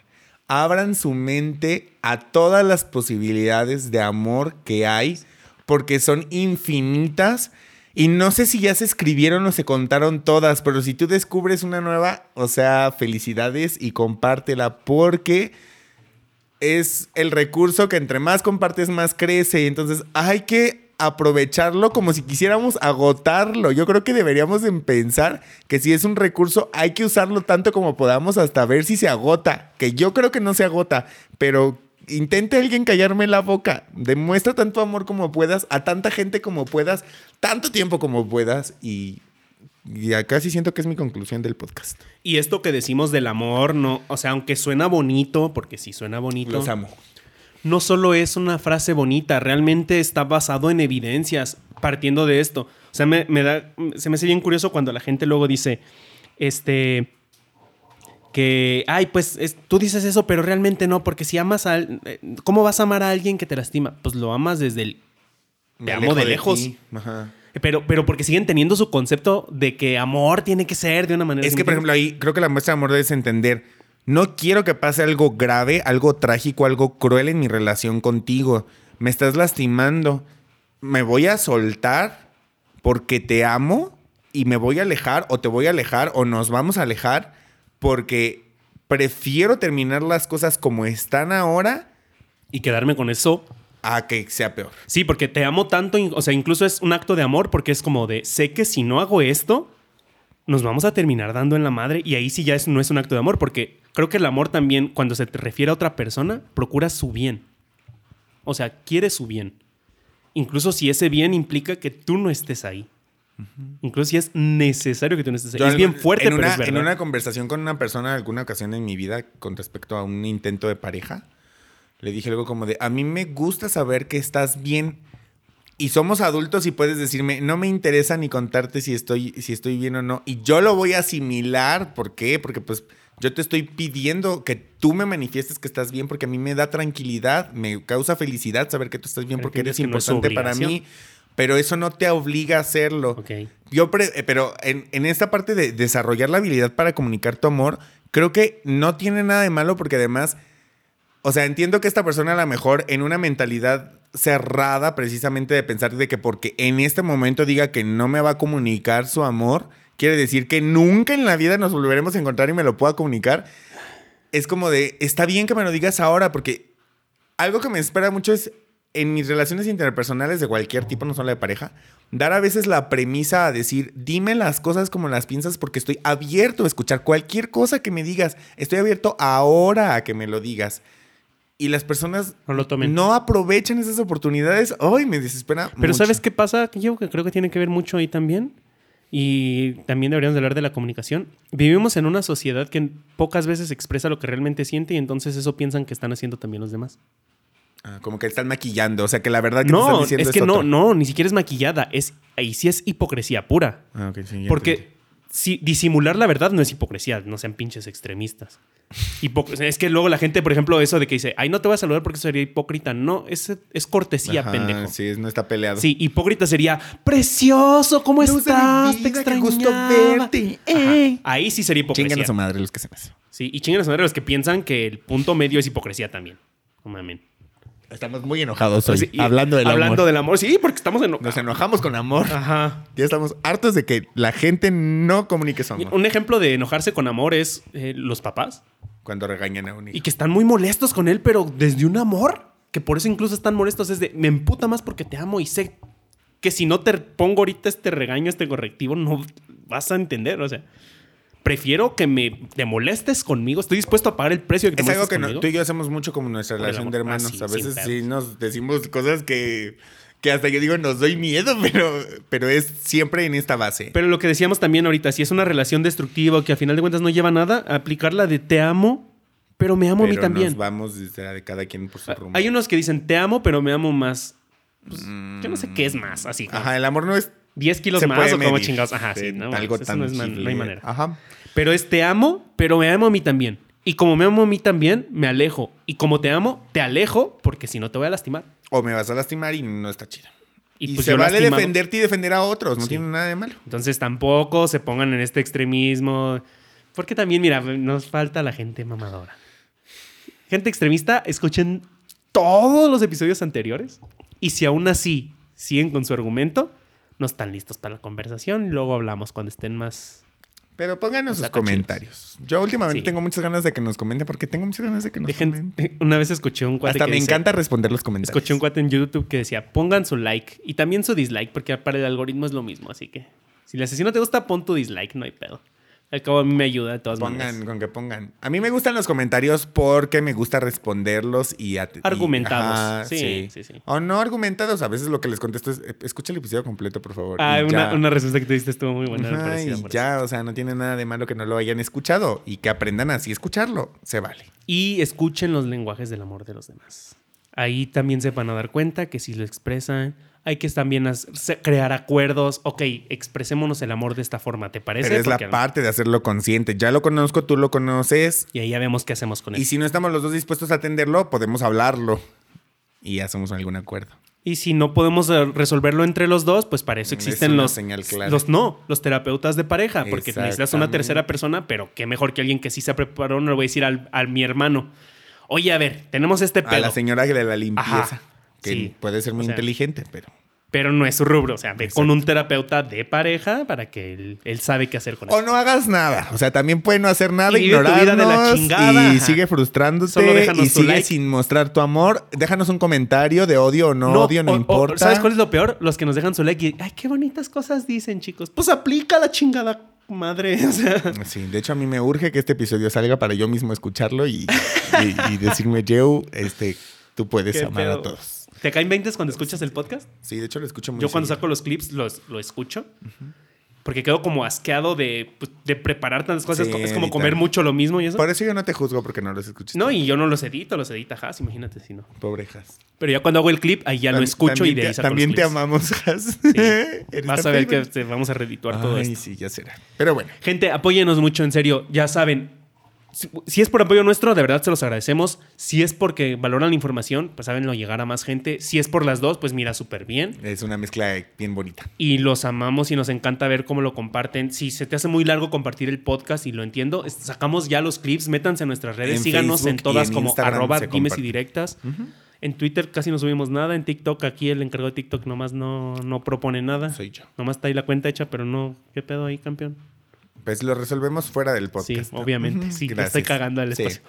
abran su mente a todas las posibilidades de amor que hay, porque son infinitas. Y no sé si ya se escribieron o se contaron todas, pero si tú descubres una nueva, o sea, felicidades y compártela, porque es el recurso que entre más compartes, más crece. Y entonces hay que aprovecharlo como si quisiéramos agotarlo. Yo creo que deberíamos de pensar que si es un recurso, hay que usarlo tanto como podamos hasta ver si se agota. Que yo creo que no se agota, pero intente alguien callarme la boca. Demuestra tanto amor como puedas, a tanta gente como puedas, tanto tiempo como puedas y... Y acá sí siento que es mi conclusión del podcast. Y esto que decimos del amor, no, o sea, aunque suena bonito, porque sí suena bonito. Los amo. No solo es una frase bonita, realmente está basado en evidencias partiendo de esto. O sea, me, me da, se me hace bien curioso cuando la gente luego dice, este, que, ay, pues es- tú dices eso, pero realmente no, porque si amas a... al- eh, ¿Cómo vas a amar a alguien que te lastima? Pues lo amas desde el... Me Te amo de lejos. ti. Ajá. Pero, pero porque siguen teniendo su concepto de que amor tiene que ser de una manera... Es que, por ¿sí me ejemplo, ahí creo que la muestra de amor es entender. No quiero que pase algo grave, algo trágico, algo cruel en mi relación contigo. Me estás lastimando. Me voy a soltar porque te amo y me voy a alejar o te voy a alejar o nos vamos a alejar porque prefiero terminar las cosas como están ahora? Y quedarme con eso a que sea peor. Sí, porque te amo tanto, o sea, incluso es un acto de amor porque es como de, sé que si no hago esto, nos vamos a terminar dando en la madre y ahí sí ya es- no es un acto de amor porque creo que el amor también, cuando se te refiere a otra persona, procura su bien. O sea, quiere su bien. Incluso si ese bien implica que tú no estés ahí. Incluso si es necesario que tú no estés ahí. Yo es bien fuerte, en pero una, es verdad. En una conversación con una persona, alguna ocasión en mi vida, con respecto a un intento de pareja, le dije algo como de, a mí me gusta saber que estás bien. Y somos adultos y puedes decirme, no me interesa ni contarte si estoy, si estoy bien o no. Y yo lo voy a asimilar. ¿Por qué? Porque pues yo te estoy pidiendo que tú me manifiestes que estás bien porque a mí me da tranquilidad, me causa felicidad saber que tú estás bien porque eres no importante para mí. Pero eso no te obliga a hacerlo. Ok. Yo, eh, pero en, en esta parte de desarrollar la habilidad para comunicar tu amor, creo que no tiene nada de malo porque además, o sea, entiendo que esta persona a lo mejor en una mentalidad cerrada precisamente de pensar de que porque en este momento diga que no me va a comunicar su amor, quiere decir que nunca en la vida nos volveremos a encontrar y me lo pueda comunicar. Es como de, está bien que me lo digas ahora porque algo que me espera mucho es en mis relaciones interpersonales de cualquier tipo, no solo de pareja, dar a veces la premisa a decir, dime las cosas como las piensas porque estoy abierto a escuchar cualquier cosa que me digas. Estoy abierto ahora a que me lo digas. Y las personas No lo tomen. no aprovechan esas oportunidades. Ay, me desespera. Pero mucho. ¿sabes qué pasa? Yo que creo que tiene que ver mucho ahí también. Y también deberíamos de hablar de la comunicación. Vivimos en una sociedad que pocas veces expresa lo que realmente siente y entonces eso piensan que están haciendo también los demás. Ah, como que están maquillando. O sea, que la verdad que te están No, diciendo es que no, no, ni siquiera es maquillada. Es, ahí sí es hipocresía pura. Ah, ok, sí. Porque si, disimular la verdad no es hipocresía, no sean pinches extremistas. Es que luego la gente, por ejemplo, eso de que dice, ay, no te voy a saludar porque sería hipócrita. No, es, es cortesía, Ajá, pendejo. Sí, no está peleado. Sí, hipócrita sería precioso, ¿cómo Luz estás? Te vida, qué gusto extrañaba". verte. Ey. Ahí sí sería hipocresía. Chingan a su madre los que se eso. Sí, y chingan a su madre los que piensan que el punto medio es hipocresía también. Mamen. Estamos muy enojados hoy. Sí, y- hablando del Hablando amor. del amor, sí, porque estamos en... Nos enojamos con amor. Ajá. Ya estamos hartos de que la gente no comunique su amor. Un ejemplo de enojarse con amor es eh, los papás. Cuando regañan a un Y hijo. que están muy molestos con él, pero desde un amor. Que por eso incluso están molestos. Es de, me emputa más porque te amo y sé que si no te pongo ahorita este regaño, este correctivo, no vas a entender. O sea, prefiero que me te molestes conmigo. Estoy dispuesto a pagar el precio de que te Es algo que no- tú y yo hacemos mucho como nuestra Por relación de. Ah, hermanos. sí, a veces sí nos decimos cosas que, que hasta yo digo, nos doy miedo, pero, pero es siempre en esta base. Pero lo que decíamos también ahorita, si es una relación destructiva que a final de cuentas no lleva a nada, aplicarla de te amo, pero me amo a mí también. Nos vamos de cada quien por su rumbo. Hay unos que dicen te amo, pero me amo más. Pues, Yo no sé qué es más, así. como Ajá, el amor no es. 10 kilos más o como chingados. Ajá, sí, no, algo eso no, es man- no hay manera. Ajá. Pero es te amo, pero me amo a mí también. Y como me amo a mí también, me alejo. Y como te amo, te alejo porque si no te voy a lastimar. O me vas a lastimar y no está chido. Y, Y, pues se vale lastimado. defenderte y defender a otros. No Sí. tiene nada de malo. Entonces tampoco se pongan en este extremismo. Porque también, mira, nos falta la gente mamadora. Gente extremista, escuchen todos los episodios anteriores. Y si aún así siguen con su argumento, no están listos para la conversación. Luego hablamos cuando estén más. Pero pónganos sus chidos. comentarios. Yo últimamente Sí. tengo muchas ganas de que nos comenten porque tengo muchas ganas de que nos Dejen- comenten. Una vez escuché un cuate Hasta que me dice- encanta responder los comentarios. Escuché un cuate en YouTube que decía, pongan su like y también su dislike, porque para el algoritmo es lo mismo, así que si el asesino te gusta, pon tu dislike, no hay pedo. Al cabo a mí me ayuda de todas Pongan, maneras. con que pongan. A mí me gustan los comentarios porque me gusta responderlos y... Argumentados. ajá, Sí, sí, sí. O no argumentados. A veces lo que les contesto es, "Eh, escucha el episodio completo, por favor. Ah, una, una respuesta que te diste estuvo muy buena. Ajá, parecía, y ya, o sea, no tiene nada de malo que no lo hayan escuchado y que aprendan así escucharlo. Se vale. Y escuchen los lenguajes del amor de los demás. Ahí también se van a dar cuenta que si lo expresan hay que también crear acuerdos. Ok, expresémonos el amor de esta forma, ¿te parece? Pero es la parte de hacerlo consciente. Ya lo conozco, tú lo conoces. Y ahí ya vemos qué hacemos con Y eso. si no estamos los dos dispuestos a atenderlo, podemos hablarlo. Y hacemos algún acuerdo. Y si no podemos eh, resolverlo entre los dos, pues para eso Es existen los, señal clara. los no, los terapeutas de pareja, porque necesitas una tercera persona, pero qué mejor que alguien que sí se preparó, no le voy a decir al, al mi hermano. Oye, a ver, tenemos este A pedo, la señora de la limpieza. Ajá. Que Sí. puede ser muy O sea, inteligente, pero. pero no es su rubro. O sea, ve Exacto. con un terapeuta de pareja para que él, él sabe qué hacer con O eso. no hagas nada. O sea, también puede no hacer nada, Y de la ignorarnos chingada, y ajá. sigue frustrándote Solo y sigue like. sin mostrar tu amor. Déjanos un comentario de odio o no, odio, no o- o- importa. ¿Sabes cuál es lo peor? Los que nos dejan su like y, ay, qué bonitas cosas dicen, chicos. Pues aplica la chingada madre. O sea, Sí, de hecho a mí me urge que este episodio salga para yo mismo escucharlo y, y- y decirme, Joe, este, tú puedes qué amar pedo. a todos. ¿Te caen 20 cuando escuchas el podcast? Sí, de hecho lo escucho muy Yo cuando seguido. saco los clips los, lo escucho. Porque quedo como asqueado de, pues, de preparar tantas cosas. Sí, es como comer mucho lo mismo y eso. Por eso yo no te juzgo porque no los escuchas. No, y yo no los edito, los edita Has, imagínate si no. Pobrejas. Pero ya cuando hago el clip, ahí ya lo escucho y de ahí saco También los te amamos, Has. Sí. Vas a ver que te vamos a redituar todo esto. sí, ya será. Pero bueno. Gente, apóyenos mucho, en serio. Ya saben, si, si es por apoyo nuestro, de verdad se los agradecemos. Si es porque valoran la información, pues sabenlo llegar a más gente. Si es por las dos, pues mira, súper bien. Es una mezcla bien bonita. Y los amamos y nos encanta ver cómo lo comparten. Si se te hace muy largo compartir el podcast y lo entiendo, sacamos ya los clips, métanse en nuestras redes, En síganos en Facebook todas en como Instagram arroba dimes y directas. En Twitter casi no subimos nada. En TikTok, aquí el encargado de TikTok nomás no, no propone nada. Soy yo. Nomás está ahí la cuenta hecha, pero no. ¿Qué pedo ahí, campeón? Pues lo resolvemos fuera del podcast. Sí, obviamente. Sí, Gracias. estoy cagando Sí. espacio.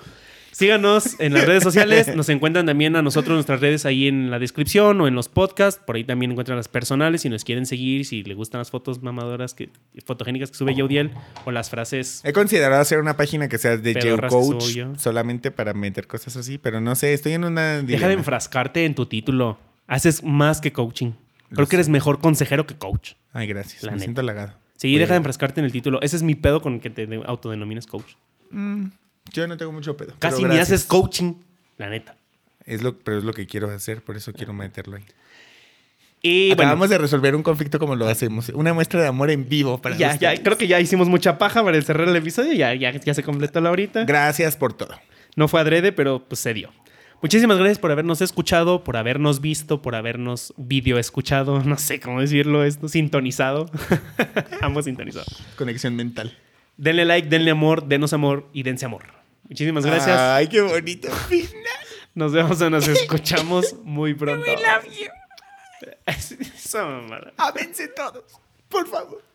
Síganos en las redes sociales. Nos encuentran también a nosotros nuestras redes ahí en la descripción o en los podcasts. Por ahí también encuentran las personales. Si nos quieren seguir, si les gustan las fotos mamadoras, que, fotogénicas que sube Yaudiel o las frases. He considerado hacer una página que sea de yo. solamente para meter cosas así, pero no sé, estoy en una Deja de dilema. enfrascarte en tu título. Haces más que coaching. Creo que eres mejor consejero que coach. Ay, gracias. La me neta. siento halagado. Sí, Voy deja de enfrascarte en el título. Ese es mi pedo con que te de- autodenomines coach. Mm, yo no tengo mucho pedo. Casi ni haces coaching, la neta. Es lo, pero es lo que quiero hacer, por eso quiero meterlo ahí. Y bueno, Acabamos de resolver un conflicto como lo hacemos. Una muestra de amor en vivo para Ya, ya, creo que ya hicimos mucha paja para cerrar el episodio. Ya, ya, ya se completó la horita. Gracias por todo. No fue adrede, pero pues se dio. Muchísimas gracias por habernos escuchado, por habernos visto, por habernos video escuchado, no sé cómo decirlo esto, sintonizado. Ambos sintonizados. Conexión mental. Denle like, denle amor, denos amor y dense amor. Muchísimas gracias. Ay, qué bonito final. Nos vemos o nos escuchamos muy pronto. We love you. Esa mamada. Ámense todos, por favor.